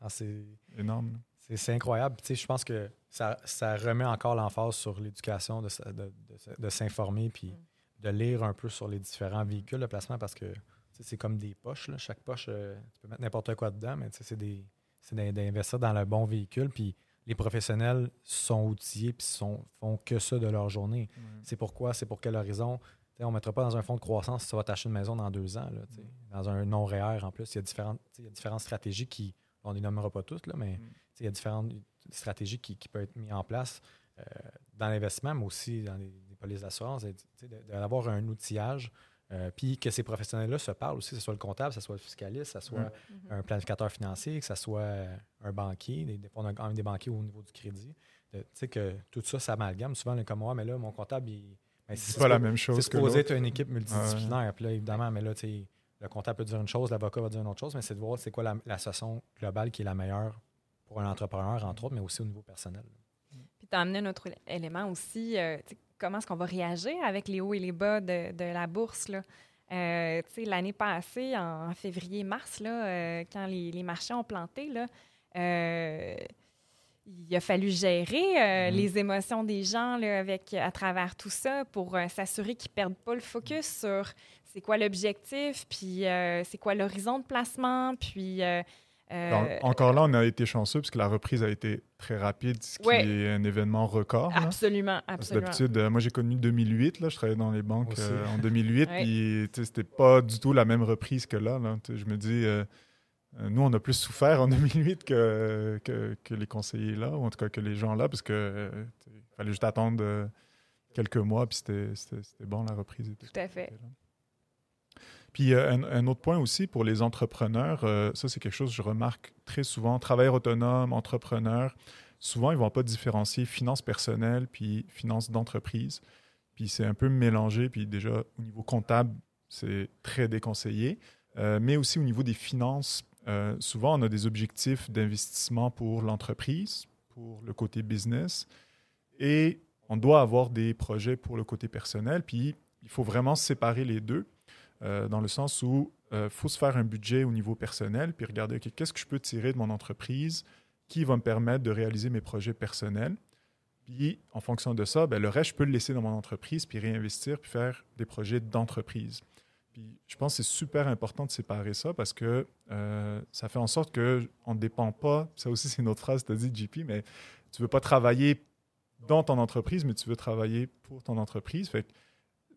A: Ah, c'est-
C: énorme.
A: C'est incroyable. Tu sais, je pense que ça, ça remet encore l'emphase sur l'éducation, de, de, de- de s'informer puis de lire un peu sur les différents véhicules de placement parce que c'est comme des poches. là. Chaque poche, euh, tu peux mettre n'importe quoi dedans, mais c'est des- c'est d'in- d'investir dans le bon véhicule. Puis les professionnels sont outillés puis sont, font que ça de leur journée. C'est pourquoi, c'est pour quel horizon? On ne mettra pas dans un fonds de croissance on ne les nommera pas toutes, là, mais
C: Mm.
A: il y a différentes stratégies qui, qui peuvent être mises en place euh, dans l'investissement, mais aussi dans les, les polices d'assurance, d'avoir un outillage. euh, puis que ces professionnels-là se parlent aussi, que ce soit le comptable, que ce soit le fiscaliste, que ce soit
C: Mm.
A: un planificateur financier, que ce soit euh, un banquier. Des, on a quand même des banquiers au niveau du crédit. Tu sais que tout ça s'amalgame. Souvent, on est comme moi, mais là, mon comptable, il. ben,
C: C'est pas la même chose
A: c'est supposé être une équipe multidisciplinaire. Puis là, évidemment, mais là, tu sais, le comptable peut dire une chose, l'avocat va dire une autre chose, mais c'est de voir c'est quoi la, la façon globale qui est la meilleure pour un entrepreneur, entre autres, mais aussi au niveau personnel.
B: Puis tu as amené un autre élé- élément aussi, euh, comment est-ce qu'on va réagir avec les hauts et les bas de, de la bourse. Là? Euh, L'année passée, en février-mars, là, euh, quand les, les marchés ont planté, là, euh, il a fallu gérer euh,
C: Mhm.
B: les émotions des gens là, avec, à travers tout ça pour euh, s'assurer qu'ils ne perdent pas le focus sur c'est quoi l'objectif, puis euh, c'est quoi l'horizon de placement, puis... euh, euh,
C: En- Encore là, on a été chanceux parce que la reprise a été très rapide, ce qui
B: Ouais.
C: est un événement record.
B: absolument, absolument.
C: D'habitude, euh, moi j'ai connu 2008, là, je travaillais dans les banques euh, en 2008,
B: Ouais.
C: puis c'était pas du tout la même reprise que là. Je me dis, nous on a plus souffert en 2008 que, que, que les conseillers là, ou en tout cas que les gens là, parce que euh, tu sais, il fallait juste attendre quelques mois, puis c'était bon, la reprise
B: Tout à fait.
C: Puis euh, un, autre point aussi pour les entrepreneurs, euh, ça c'est quelque chose que je remarque très souvent, travailleurs autonomes, entrepreneurs, souvent ils vont pas différencier finances personnelles puis finances d'entreprise. Puis c'est un peu mélangé, puis déjà au niveau comptable, c'est très déconseillé. Euh, mais aussi au niveau des finances, souvent on a des objectifs d'investissement pour l'entreprise, pour le côté business, et on doit avoir des projets pour le côté personnel, puis il faut vraiment séparer les deux. Euh, dans le sens où il faut se faire un budget au niveau personnel, puis regarder qu'est-ce que je peux tirer de mon entreprise qui va me permettre de réaliser mes projets personnels? Puis, en fonction de ça, ben, le reste, je peux le laisser dans mon entreprise, puis réinvestir, puis faire des projets d'entreprise. Puis, je pense que c'est super important de séparer ça parce que euh, ça fait en sorte qu'on ne dépend pas, ça aussi c'est une autre phrase tu as dit, JP, mais tu ne veux pas travailler dans ton entreprise, mais tu veux travailler pour ton entreprise.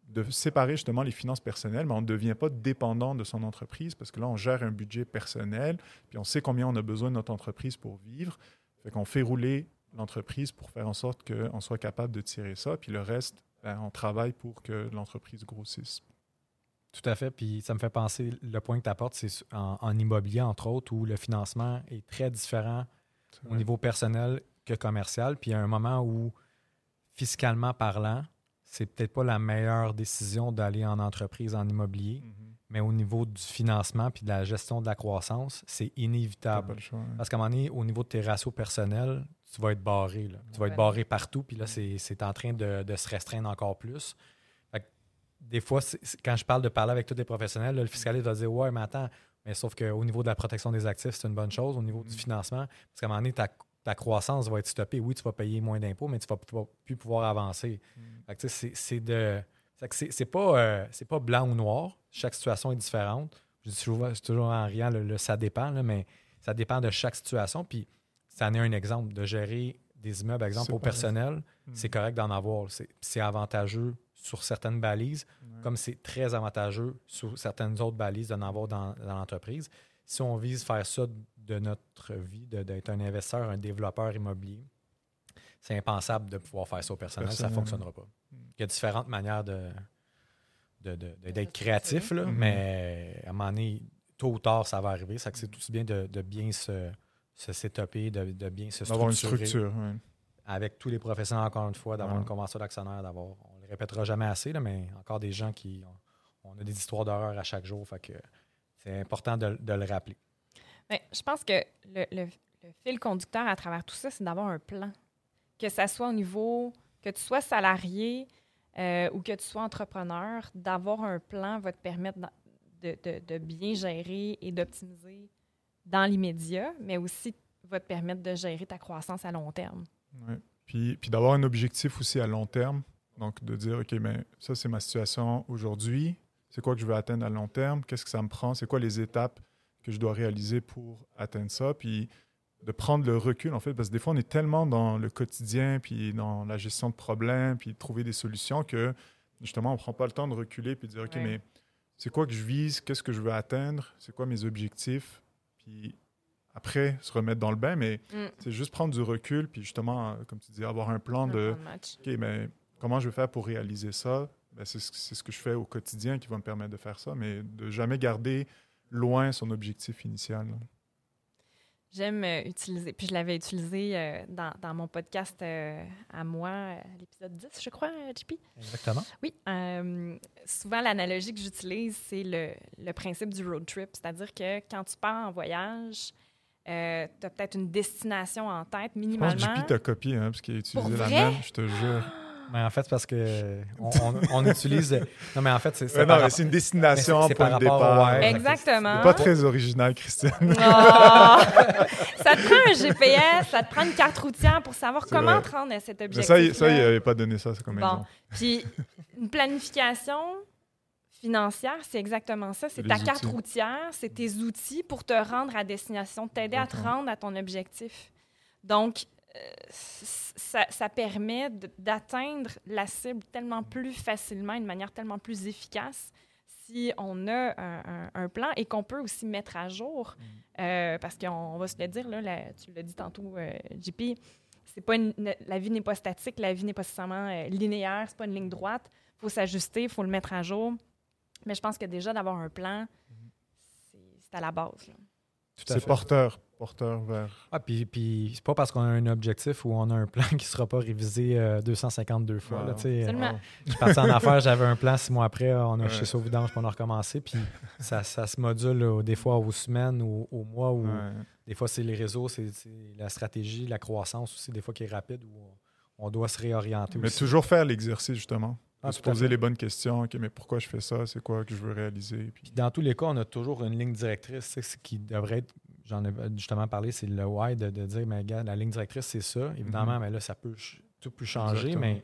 C: De séparer justement les finances personnelles, mais on ne devient pas dépendant de son entreprise parce que là, on gère un budget personnel, puis on sait combien on a besoin de notre entreprise pour vivre. Fait qu'on fait rouler l'entreprise pour faire en sorte qu'on soit capable de tirer ça, puis le reste, ben, on travaille pour que l'entreprise grossisse.
A: Tout à fait. Puis ça me fait penser, le point que tu apportes, c'est en, en immobilier, entre autres, où le financement est très différent au niveau personnel que commercial. Puis il y a un moment où, fiscalement parlant, c'est peut-être pas la meilleure décision d'aller en entreprise en immobilier,
C: Mhm.
A: mais au niveau du financement puis de la gestion de la croissance, c'est inévitable.
C: choix. hein.
A: Parce qu'à un moment donné, au niveau de tes ratios personnels, tu vas être barré. là. Tu vas être barré partout, puis là, c'est c'est en train de, de se restreindre encore plus. Fait que des fois, quand je parle de parler avec tous les professionnels, là, le fiscaliste va dire Ouais, mais attends, mais sauf qu'au niveau de la protection des actifs, c'est une bonne chose. Au niveau du
C: Mm.
A: financement, parce qu'à un moment donné, ta, ta croissance va être stoppée. Oui, tu vas payer moins d'impôts, mais tu vas, tu vas plus pouvoir avancer.
C: Mm.
A: C'est de. pas, euh, blanc ou noir. Chaque situation est différente. Je dis toujours, en riant, le, le ça dépend, là, mais ça dépend de chaque situation. Puis, ça en est un exemple de gérer des immeubles, par exemple,
C: C'est
A: au personnel.
C: Mm.
A: C'est correct d'en avoir. C'est- C'est avantageux sur certaines balises,
C: Ouais.
A: comme c'est très avantageux sur certaines autres balises d'en avoir dans, dans l'entreprise. Si on vise faire ça de notre vie, d'être un investisseur, un développeur immobilier, c'est impensable de pouvoir faire ça au personnel. Ça ne fonctionnera pas.
C: Mm.
A: Il y a différentes manières de, d'être créatif, là,
C: Mhm.
A: mais à un moment donné, tôt ou tard, ça va arriver. Ça que c'est aussi bien de, de bien se, se setuper, de, de bien se
C: D'avoir une
A: structurer
C: structure.
A: avec tous les professionnels, encore une fois, d'avoir
C: Ouais.
A: une convention d'actionnaire, d'avoir, on ne le répétera jamais assez, là, mais encore des gens qui, on, on a des histoires d'horreur à chaque jour, fait que c'est important de, de le rappeler.
B: Ben, je pense que le, le- le fil conducteur à travers tout ça, c'est d'avoir un plan. Que ça soit au niveau, que tu sois salarié euh, ou que tu sois entrepreneur, d'avoir un plan va te permettre de, de- de bien gérer et d'optimiser dans l'immédiat, mais aussi va te permettre de gérer ta croissance à long terme.
C: Ouais. Puis, puis d'avoir un objectif aussi à long terme. Donc, de dire, OK, mais ça, c'est ma situation aujourd'hui. C'est quoi que je veux atteindre à long terme? Qu'est-ce que ça me prend? C'est quoi les étapes que je dois réaliser pour atteindre ça? Puis de prendre le recul, en fait, parce que des fois, on est tellement dans le quotidien, puis dans la gestion de problèmes, puis de trouver des solutions que, justement, on ne prend pas le temps de reculer puis de dire, OK,
B: Ouais.
C: mais c'est quoi que je vise? Qu'est-ce que je veux atteindre? C'est quoi mes objectifs? Puis après, se remettre dans le bain, mais
B: Mm.
C: c'est juste prendre du recul, puis justement, comme tu dis, avoir un plan
B: Un
C: de,
B: plan de.
C: OK, mais comment je vais faire pour réaliser ça? Ben, c'est ce que je fais au quotidien qui va me permettre de faire ça, mais de jamais garder loin son objectif initial. là.
B: J'aime euh, utiliser, puis je l'avais utilisé euh, dans, dans mon podcast euh, à moi, l'épisode 10, je crois, JP.
A: Exactement.
B: Oui. euh, souvent, l'analogie que j'utilise, c'est le, le principe du road trip. C'est-à-dire que quand tu pars en voyage, tu as peut-être une destination en tête,
C: Je pense
B: minimalement.
C: que JP t'a copié, hein, parce qu'il a utilisé
B: Pour
C: la
B: vrai?
C: même, je te jure.
A: Mais en fait, c'est parce que on, on- on utilise. Non, mais en fait, c'est c'est
C: mais
A: rapport-
C: une destination
A: mais
C: pour le
A: rapport au-
C: départ.
A: ouais.
B: Exactement.
C: Pas très original, Christiane.
B: Oh! ça te prend un GPS, ça te prend une carte routière pour savoir comment
C: vrai.
B: te rendre à cet
C: Mais
B: objectif.
C: ça, il- ça, il n'avait pas donné ça, c'est comme
B: Bon.
C: exemple.
B: Puis une planification financière, c'est exactement ça. C'est ta carte routière, c'est tes outils pour te rendre à destination, t'aider à te rendre à ton objectif. Donc, ça, ça permet de- d'atteindre la cible tellement plus facilement, d'une manière tellement plus efficace si on a un, un- un plan et qu'on peut aussi mettre à jour.
C: Mm.
B: Euh, parce qu'on va se le dire, là, la- tu l'as dit tantôt, euh, JP, c'est pas une- la vie n'est pas statique, la vie n'est pas nécessairement euh, linéaire, c'est pas une ligne droite. Il faut s'ajuster, il faut le mettre à jour. Mais je pense que déjà d'avoir un plan, c'est c'est à la base. là.
A: Tout à
C: C'est
A: fait.
C: porteur, porteur vers.
A: Ah, puis, puis c'est pas parce qu'on a un objectif ou on a un plan qui sera pas révisé euh, 252 fois. là,
C: Ouais.
A: tu sais.
B: Absolument.
C: Ah,
A: Je suis parti en affaires, j'avais un plan, six mois après, on a
C: Ouais.
A: chez Sauvidange, puis on a recommencé. Puis ça, ça se module là, des fois aux semaines ou aux mois, ou
C: ouais.
A: des fois c'est les réseaux, c'est c'est la stratégie, la croissance aussi, des fois qui est rapide, où on, on doit se réorienter
C: Mais
A: aussi.
C: toujours faire l'exercice, justement.
A: Ah,
C: se poser les bonnes questions. OK, mais pourquoi je fais ça? C'est quoi que je veux réaliser? Puis-
A: Puis dans tous les cas, on a toujours une ligne directrice ce qui devrait être, j'en ai justement parlé, c'est le why de, de dire, mais gars, la ligne directrice, c'est ça. Évidemment,
C: Mhm.
A: mais là, ça peut tout peut changer,
C: Exactement.
A: mais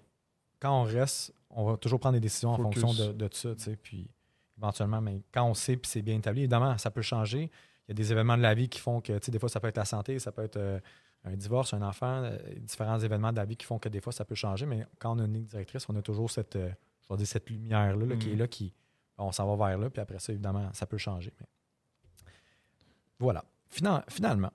A: quand on reste, on va toujours prendre des décisions en fonction de, de ça, tu sais, puis éventuellement, mais quand on sait puis c'est bien établi, évidemment, ça peut changer. Il y a des événements de la vie qui font que, tu sais, des fois, ça peut être la santé, ça peut être euh, un divorce, un enfant, euh, différents événements de la vie qui font que des fois, ça peut changer, mais quand on a une ligne directrice, on a toujours cette, euh, je vais dire, cette lumière-là là, qui est là, qui, on s'en va vers là, puis après ça, évidemment, ça peut changer. mais- Voilà. Fina- finalement,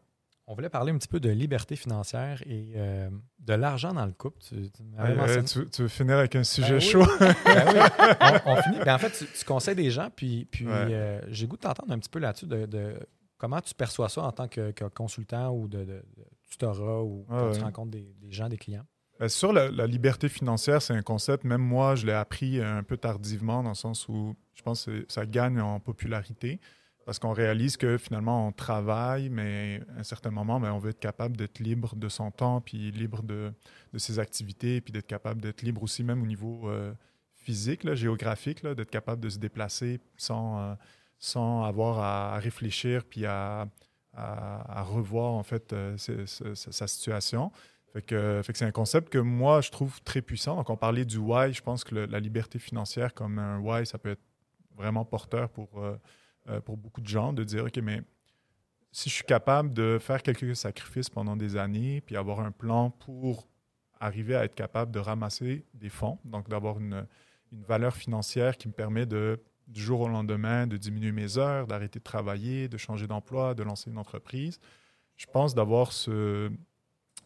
A: on voulait parler un petit peu de liberté financière et euh, de l'argent dans le couple. Tu, tu m'avais
C: Ouais,
A: mentionné-
C: ouais, tu, tu veux finir avec un sujet
A: Ben oui.
C: chaud?
A: Ben oui. on, on finit. Ben en fait, tu, conseilles des gens, puis, puis
C: Ouais.
A: j'ai goût de t'entendre un petit peu là-dessus de, de comment tu perçois ça en tant que, que consultant ou de, de- de tutorat ou quand tu rencontres des, des gens, des clients?
C: Ben, sur la, la liberté financière, c'est un concept, même moi, je l'ai appris un peu tardivement, dans le sens où je pense que ça gagne en popularité, parce qu'on réalise que finalement, on travaille, mais à un certain moment, ben, on veut être capable d'être libre de son temps, puis libre de, de ses activités, puis d'être capable d'être libre aussi même au niveau euh, physique, là, géographique, là, d'être capable de se déplacer sans, euh, sans avoir à réfléchir, puis à, à- revoir en fait euh, sa situation. Fait que, c'est un concept que moi, je trouve très puissant. Donc, on parlait du why. Je pense que la liberté financière, comme un why, ça peut être vraiment porteur pour, euh, euh, pour beaucoup de gens de dire, OK, mais si je suis capable de faire quelques sacrifices pendant des années, puis avoir un plan pour arriver à être capable de ramasser des fonds, donc d'avoir une, une valeur financière qui me permet de, du jour au lendemain, de diminuer mes heures, d'arrêter de travailler, de changer d'emploi, de lancer une entreprise. Je pense d'avoir ce,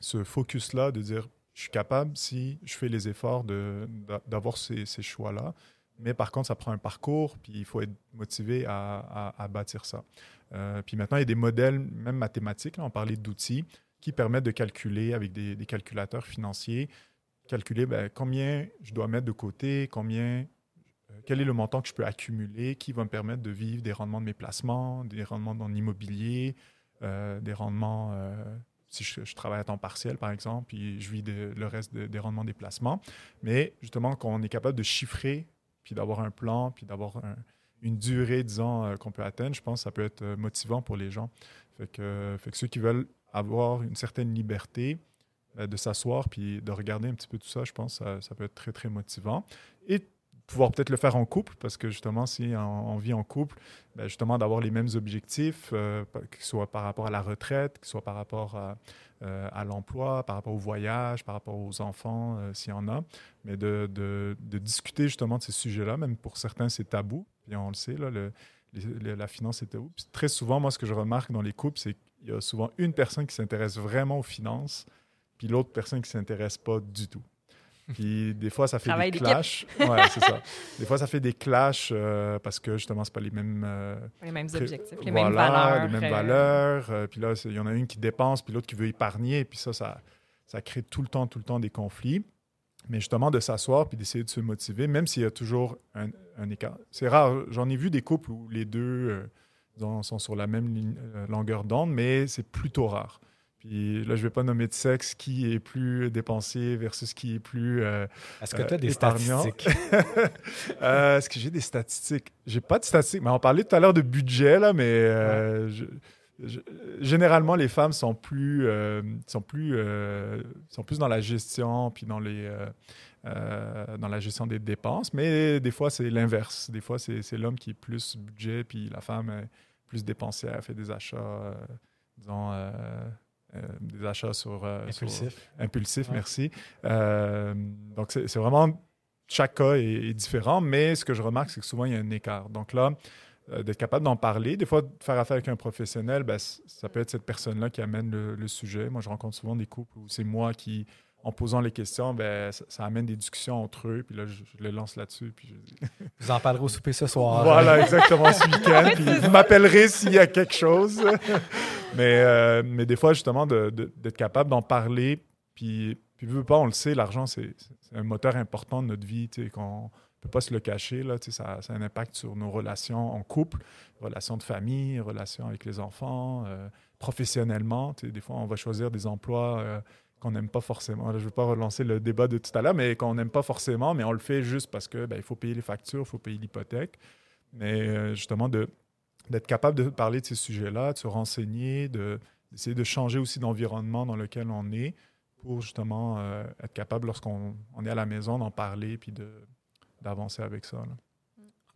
C: ce focus-là, de dire, je suis capable si je fais les efforts d'avoir ces, ces choix-là. Mais par contre, ça prend un parcours, puis il faut être motivé à, à- bâtir ça. Euh, puis maintenant, il y a des modèles, même mathématiques, là, on parlait d'outils, qui permettent de calculer avec des, des calculateurs financiers, calculer ben, combien je dois mettre de côté, combien, quel est le montant que je peux accumuler, qui va me permettre de vivre des rendements de mes placements, des rendements dans l'immobilier, euh, des rendements, euh, si je, travaille à temps partiel, par exemple, puis je vis le reste de- des rendements des placements. Mais justement, quand on est capable de chiffrer, puis d'avoir un plan, puis d'avoir un- une durée, disons, euh, qu'on peut atteindre, je pense que ça peut être euh, motivant pour les gens. Fait que, ceux qui veulent avoir une certaine liberté, de s'asseoir puis de regarder un petit peu tout ça, je pense que ça, ça peut être très, très motivant. Et pouvoir peut-être le faire en couple, parce que justement, si on, vit en couple, ben, justement, d'avoir les mêmes objectifs, euh, que ce soit par rapport à la retraite, que ce soit par rapport à, euh, à l'emploi, par rapport au voyage, par rapport aux enfants, euh, s'il y en a, mais de, discuter justement de ces sujets-là, même pour certains, c'est tabou, puis on le sait, là, la finance est tabou. Très souvent, moi, ce que je remarque dans les couples, c'est qu'il y a souvent une personne qui s'intéresse vraiment aux finances, puis l'autre personne qui ne s'intéresse pas du tout. Puis des fois, ça fait
B: Travail
C: des clashs. Ouais, c'est ça. Des fois, ça fait des clashs euh, parce que justement, c'est pas les mêmes. euh,
B: Les mêmes objectifs, les
C: voilà,
B: mêmes valeurs.
C: Les mêmes
B: euh,
C: valeurs. euh, puis là, il y en a une qui dépense, puis l'autre qui veut épargner. Puis ça, ça, ça crée tout le temps, tout le temps des conflits. Mais justement, de s'asseoir puis d'essayer de se motiver, même s'il y a toujours un, un écart. C'est rare. J'en ai vu des couples où les deux disons, sont sur la même ligne- longueur d'onde, mais c'est plutôt rare. Puis là, je ne vais pas nommer de sexe qui est plus dépensier versus qui est plus euh,
A: Est-ce que
C: Euh,
A: tu as des
C: épargnant.
A: statistiques?
C: Euh, Est-ce que j'ai des statistiques? J'ai pas de statistiques. Mais on parlait tout à l'heure de budget, là, mais euh, je- je- généralement, les femmes sont plus, euh, sont, plus, euh, sont plus dans la gestion, puis dans, les, euh, euh, dans la gestion des dépenses. Mais des fois, c'est l'inverse. Des fois, c'est l'homme qui est plus budget, puis la femme est plus dépensière, fait des achats, euh, disons, euh, euh, des achats sur... euh, sur-
A: Impulsif.
C: Impulsif,
A: Ouais.
C: merci. Euh, donc, c'est vraiment. Chaque cas est, est différent, mais ce que je remarque, c'est que souvent, il y a un écart. Donc là, euh, d'être capable d'en parler. Des fois, de faire affaire avec un professionnel, ben, ça peut être cette personne-là qui amène le, le sujet. Moi, je rencontre souvent des couples où c'est moi qui, en posant les questions, ben, ça, ça amène des discussions entre eux. Puis là, je, je les lance là-dessus. Puis je dis,
A: Vous en parlerez au souper ce soir.
C: voilà, exactement ce week-end. Puis vous m'appellerez s'il y a quelque chose. mais, euh, mais des fois, justement, de- de- d'être capable d'en parler. Puis, puis veux pas, on le sait, l'argent, c'est un moteur important de notre vie. tu sais, qu'on ne peut pas se le cacher. Là, tu sais, ça, ça a un impact sur nos relations en couple, relations de famille, relations avec les enfants, euh, professionnellement. tu sais, des fois, on va choisir des emplois. euh, qu'on n'aime pas forcément. Je ne veux pas relancer le débat de tout à l'heure, mais qu'on n'aime pas forcément, mais on le fait juste parce que ben, il faut payer les factures, il faut payer l'hypothèque. Mais euh, justement, d'être capable de parler de ces sujets-là, de se renseigner, de- d'essayer de changer aussi d'environnement dans lequel on est pour justement euh, être capable, lorsqu'on on est à la maison, d'en parler puis d'avancer avec ça.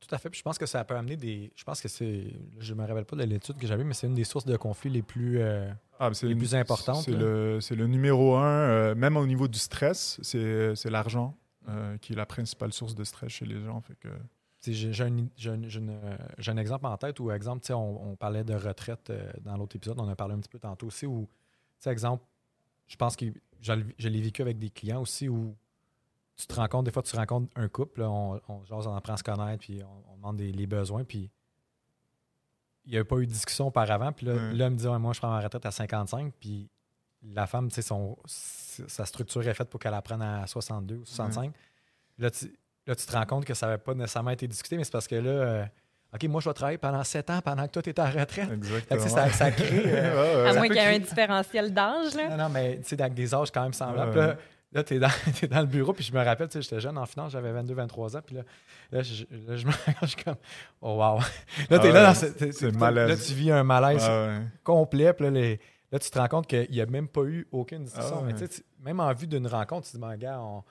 A: Tout à fait. Je pense que ça peut amener des. Je pense que c'est. Je me rappelle pas de l'étude que j'avais, mais c'est une des sources de conflits les plus. euh,
C: Ah,
A: Les
C: une-
A: plus importantes,
C: C'est le, le numéro un, euh, même au niveau du stress, c'est l'argent euh, qui est la principale source de stress chez les gens. Fait que,
A: J'ai un, euh, un exemple en tête où, exemple, on, on parlait de retraite euh, dans l'autre épisode, on en a parlé un petit peu tantôt aussi, où, exemple, je pense que je, l'ai vécu avec des clients aussi où tu te rends compte, des fois, tu rencontres un couple, là, on, on, jase, on apprend à se connaître, puis on, on demande des, les besoins, puis il n'y a pas eu de discussion auparavant, puis là, l'homme dit, Ouais, moi, je prends ma retraite à 55, puis la femme, tu sais, son- sa structure est faite pour qu'elle apprenne à 62 ou 65. Là, tu, là, tu te rends compte que ça n'avait pas nécessairement été discuté, mais c'est parce que là, euh, OK, moi, je vais travailler pendant 7 ans pendant que toi, tu es en retraite.
C: Exactement.
A: ça, ça crée. euh,
C: Ouais, ouais.
B: À
A: Ça
B: moins qu'il y ait un différentiel d'âge, là.
A: non, non, mais tu sais, avec des âges quand même semblables.
C: Ouais.
A: Là, là tu es dans, t'es dans le bureau, puis je me rappelle, tu sais, j'étais jeune en finance, j'avais 22, 23 ans, puis là, là, je, là, je me je suis comme, oh wow. Là, tu es
C: Ah
A: là,
C: ouais,
A: dans ce- t'es-
C: c'est
A: t'es-
C: malaise.
A: Là, tu vis un malaise
C: Ouais, ouais.
A: complet, puis là, les- là, tu te rends compte qu'il n'y a même pas eu aucune discussion.
C: Ah ouais.
A: Mais tu sais, tu- même en vue d'une rencontre, tu te dis, ben, gars, on-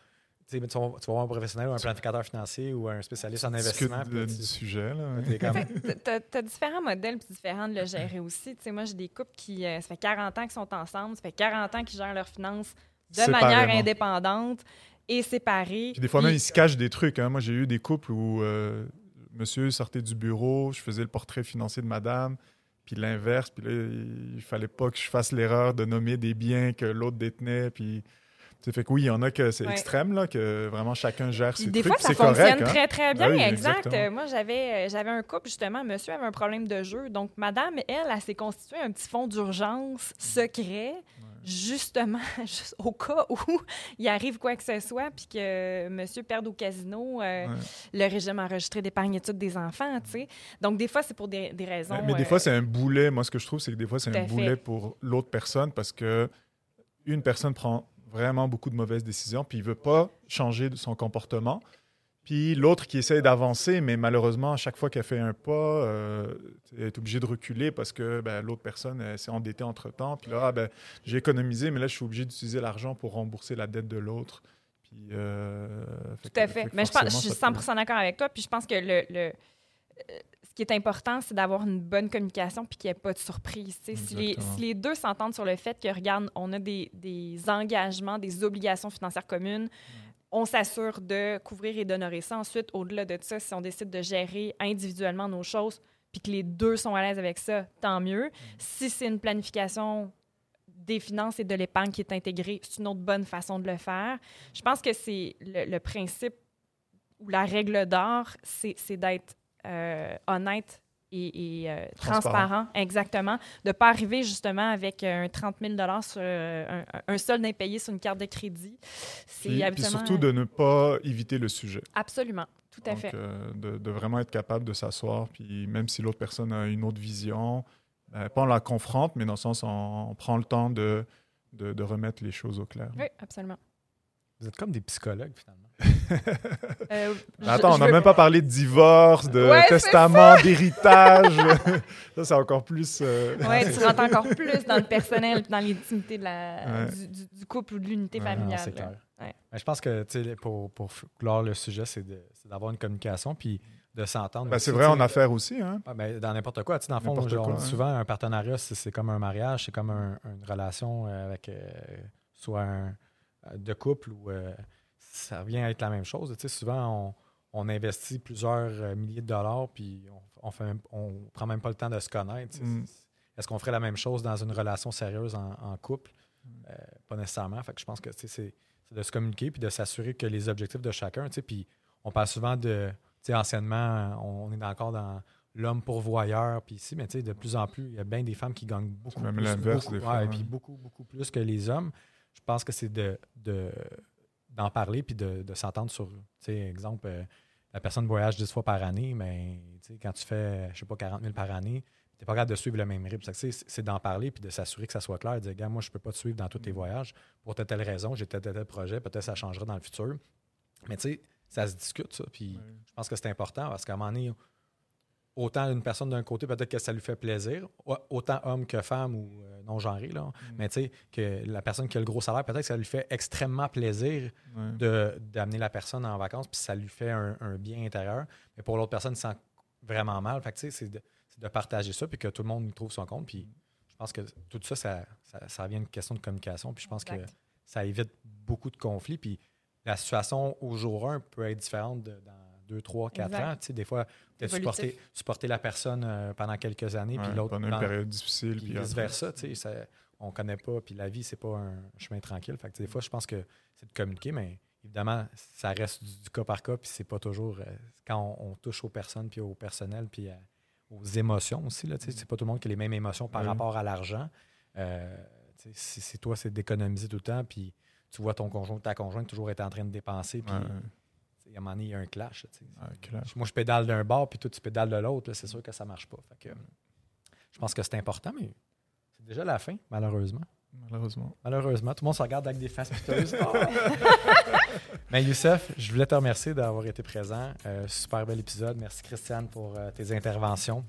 A: tu sais, tu vas, voir un professionnel ou un planificateur financier ou un spécialiste en investissement.
C: du
A: tu-
C: sujet. Là, ouais.
A: t'es comme-
B: Tu as, différents modèles puis différents de le gérer aussi. Tu sais, moi, j'ai des couples qui, euh, ça fait 40 ans qu'ils sont ensemble, ça fait 40 ans qu'ils gèrent leurs finances de manière indépendante et séparés.
C: Puis des fois même, ils se cachent des trucs. hein. Moi, j'ai eu des couples où euh, monsieur sortait du bureau, je faisais le portrait financier de madame, puis l'inverse. Puis là, il fallait pas que je fasse l'erreur de nommer des biens que l'autre détenait. Puis, tu sais, fait que oui, il y en a que c'est
B: Ouais.
C: extrême, là, que vraiment chacun gère ses
B: des
C: trucs.
B: fois, ça fonctionne
C: correct, hein.
B: très, très bien.
C: Ah oui,
B: exact.
C: exactement.
B: Moi, j'avais euh, j'avais un couple, justement. Monsieur avait un problème de jeu. Donc, madame, elle, elle, s'est constituée un petit fonds d'urgence secret, justement, juste au cas où il arrive quoi que ce soit, puis que monsieur perde au casino euh,
C: Ouais.
B: le régime enregistré d'épargne études des enfants, tu sais. Donc, des fois, c'est pour des, des raisons...
C: Mais, mais des
B: euh,
C: fois, c'est un boulet. Moi, ce que je trouve, c'est que des fois, c'est un
B: fait.
C: boulet pour l'autre personne parce que une personne prend vraiment beaucoup de mauvaises décisions, puis il veut pas changer de son comportement. Puis l'autre qui essaie d'avancer, mais malheureusement, à chaque fois qu'elle fait un pas, euh, elle est obligée de reculer parce que ben, l'autre personne s'est endettée entre-temps. Puis là, ah, ben, j'ai économisé, mais là, je suis obligé d'utiliser l'argent pour rembourser la dette de l'autre. Puis, euh, fait
B: Tout à
C: que-
B: fait. Mais je, pense, je
C: forcément,
B: suis
C: ça peut-
B: 100 d'accord avec toi. Puis je pense que le, le- ce qui est important, c'est d'avoir une bonne communication puis qu'il n'y ait pas de surprise. Si les,
C: Exactement.
B: si les deux s'entendent sur le fait que, regarde, on a des, des engagements, des obligations financières communes, on s'assure de couvrir et d'honorer ça. Ensuite, au-delà de ça, si on décide de gérer individuellement nos choses puis que les deux sont à l'aise avec ça, tant mieux. Si c'est une planification des finances et de l'épargne qui est intégrée, c'est une autre bonne façon de le faire. Je pense que c'est le, principe ou la règle d'or, c'est c'est d'être euh, honnête et, et, euh, transparent.
C: Transparent.
B: exactement. De ne pas arriver justement avec euh, un 30 000 sur euh, un, un solde impayé sur une carte de crédit. C'est
C: Puis, surtout de ne pas éviter le sujet.
B: Absolument, tout à
C: Donc,
B: fait.
C: de, de vraiment être capable de s'asseoir, puis même si l'autre personne a une autre vision, ben, pas on la confronte, mais dans le sens, on, on prend le temps de, de, de remettre les choses au clair.
B: Oui, absolument.
A: Vous êtes comme des psychologues, finalement.
B: Euh,
C: Mais
B: je-
C: Attends, on n'a
B: veux-
C: même pas parlé de divorce, de
B: Ouais,
C: testament, d'héritage. ça, c'est encore plus. euh,
B: Oui, tu rentres encore plus dans le personnel, dans l'intimité de la,
C: Ouais.
B: du, couple ou de l'unité
C: Ouais,
B: familiale.
A: c'est clair.
B: Ouais.
A: Mais je pense que pour, pour clore le sujet, c'est d'avoir une communication puis de s'entendre.
C: ben, c'est vrai en affaires aussi. Hein?
A: Ben, dans n'importe quoi. Tu sais, dans le fond, on
C: quoi,
A: dit
C: hein.
A: souvent un partenariat, c'est comme un mariage, c'est comme un- une relation avec euh, soit un, de couple ou euh, ça vient à être la même chose. Tu sais, souvent, on, on investit plusieurs euh, milliers de dollars, puis on, on, fait même- on prend même pas le temps de se connaître. tu sais.
C: Mm.
A: Est-ce qu'on ferait la même chose dans une relation sérieuse en, en couple? Euh, pas nécessairement. Fait que je pense que tu sais, c'est c'est de se communiquer puis de s'assurer que les objectifs de chacun, tu sais, puis on parle souvent de, tu sais, anciennement, on, est encore dans l'homme pourvoyeur, puis ici, mais tu sais, de plus en plus, il y a bien des femmes qui gagnent beaucoup
C: même
A: plus.
C: l'inverse
A: beaucoup-
C: des fois,
A: ouais,
C: ouais.
A: puis beaucoup, beaucoup plus que les hommes. Je pense que c'est de, de- d'en parler puis de, de s'entendre sur, tu sais, exemple, euh, la personne voyage 10 fois par année, mais tu sais, quand tu fais, je sais pas, 40 000 par année, tu n'es pas capable de suivre le même rythme. C'est d'en parler puis de s'assurer que ça soit clair. De dire, gars, moi, je peux pas te suivre dans tous tes voyages pour telle, telle raison, j'ai tel, tel, tel projet, peut-être ça changera dans le futur. Mais tu sais, ça se discute, ça. Puis je pense que c'est important parce qu'à un moment donné, autant une personne d'un côté, peut-être que ça lui fait plaisir, au- autant homme que femme ou euh, non-genré, là. Mais tu sais, que la personne qui a le gros salaire, peut-être que ça lui fait extrêmement plaisir
C: Ouais.
A: d'amener la personne en vacances, puis ça lui fait un, un bien intérieur. Mais pour l'autre personne, il se sent vraiment mal. Fait que, tu sais, c'est de, partager ça, puis que tout le monde y trouve son compte. Puis je pense que tout ça, ça, ça, ça vient une question de communication. Puis je pense que ça évite beaucoup de conflits. Puis la situation au jour 1 peut être différente de- dans 2, 3, 4
B: Exact.
A: ans. Tu sais, des fois, peut-être supporter, supporter la personne euh, pendant quelques années, puis l'autre
C: pendant une période difficile.
A: puis vice-versa, tu sais, ça- on connaît pas, puis la vie, c'est pas un chemin tranquille. Fait que, des fois, je pense que c'est de communiquer, mais évidemment, ça reste du, du cas par cas, puis c'est pas toujours... euh, quand on, on touche aux personnes, puis au personnel, puis à- aux émotions aussi, là, tu sais, c'est pas tout le monde qui a les mêmes émotions par
C: Oui.
A: rapport à l'argent. Euh, tu sais, si, si toi, c'est d'économiser tout le temps, puis tu vois ton conjoint, ta conjointe toujours être en train de dépenser, puis
C: Ouais,
A: à un moment donné, il y a un clash. là, tu sais.
C: ouais, clair.
A: Moi, je pédale d'un bord, puis toi, tu pédales de l'autre. C'est sûr que ça marche pas. Fait que, euh, je pense que c'est important, mais c'est déjà la fin, malheureusement.
C: Malheureusement.
A: Malheureusement, tout le monde se regarde avec des faces piteuses. Oh! mais Youssef, je voulais te remercier d'avoir été présent. Euh, super bel épisode. Merci, Christiane, pour euh, tes interventions.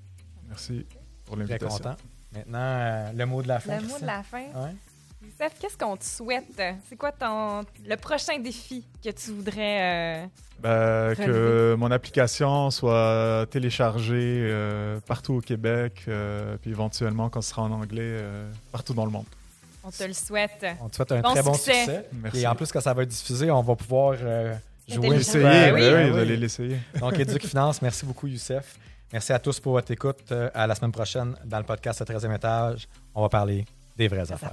C: Merci pour
A: Très
C: l'invitation.
A: content. Maintenant, euh, le mot de la fin.
B: Le mot de la fin.
A: Ouais.
B: Youssef, qu'est-ce qu'on te souhaite? C'est quoi ton le prochain défi que tu voudrais. euh,
C: Ben, que mon application soit téléchargée euh, partout au Québec, euh, puis éventuellement, quand ce sera en anglais, euh, partout dans le monde.
B: on te le souhaite.
A: On te souhaite un
B: Bon
A: très bon
B: succès.
A: succès.
C: Merci.
A: Et en plus, quand ça va être diffusé, on va pouvoir euh, jouer.
C: L'essayer,
B: Ben
C: ben
B: oui.
C: oui,
A: Ben oui.
C: allez l'essayer.
A: Donc, Éduc Finance, merci beaucoup, Youssef. Merci à tous pour votre écoute. À la semaine prochaine, dans le podcast Le 13e étage, on va parler des vraies
B: Ça
A: affaires.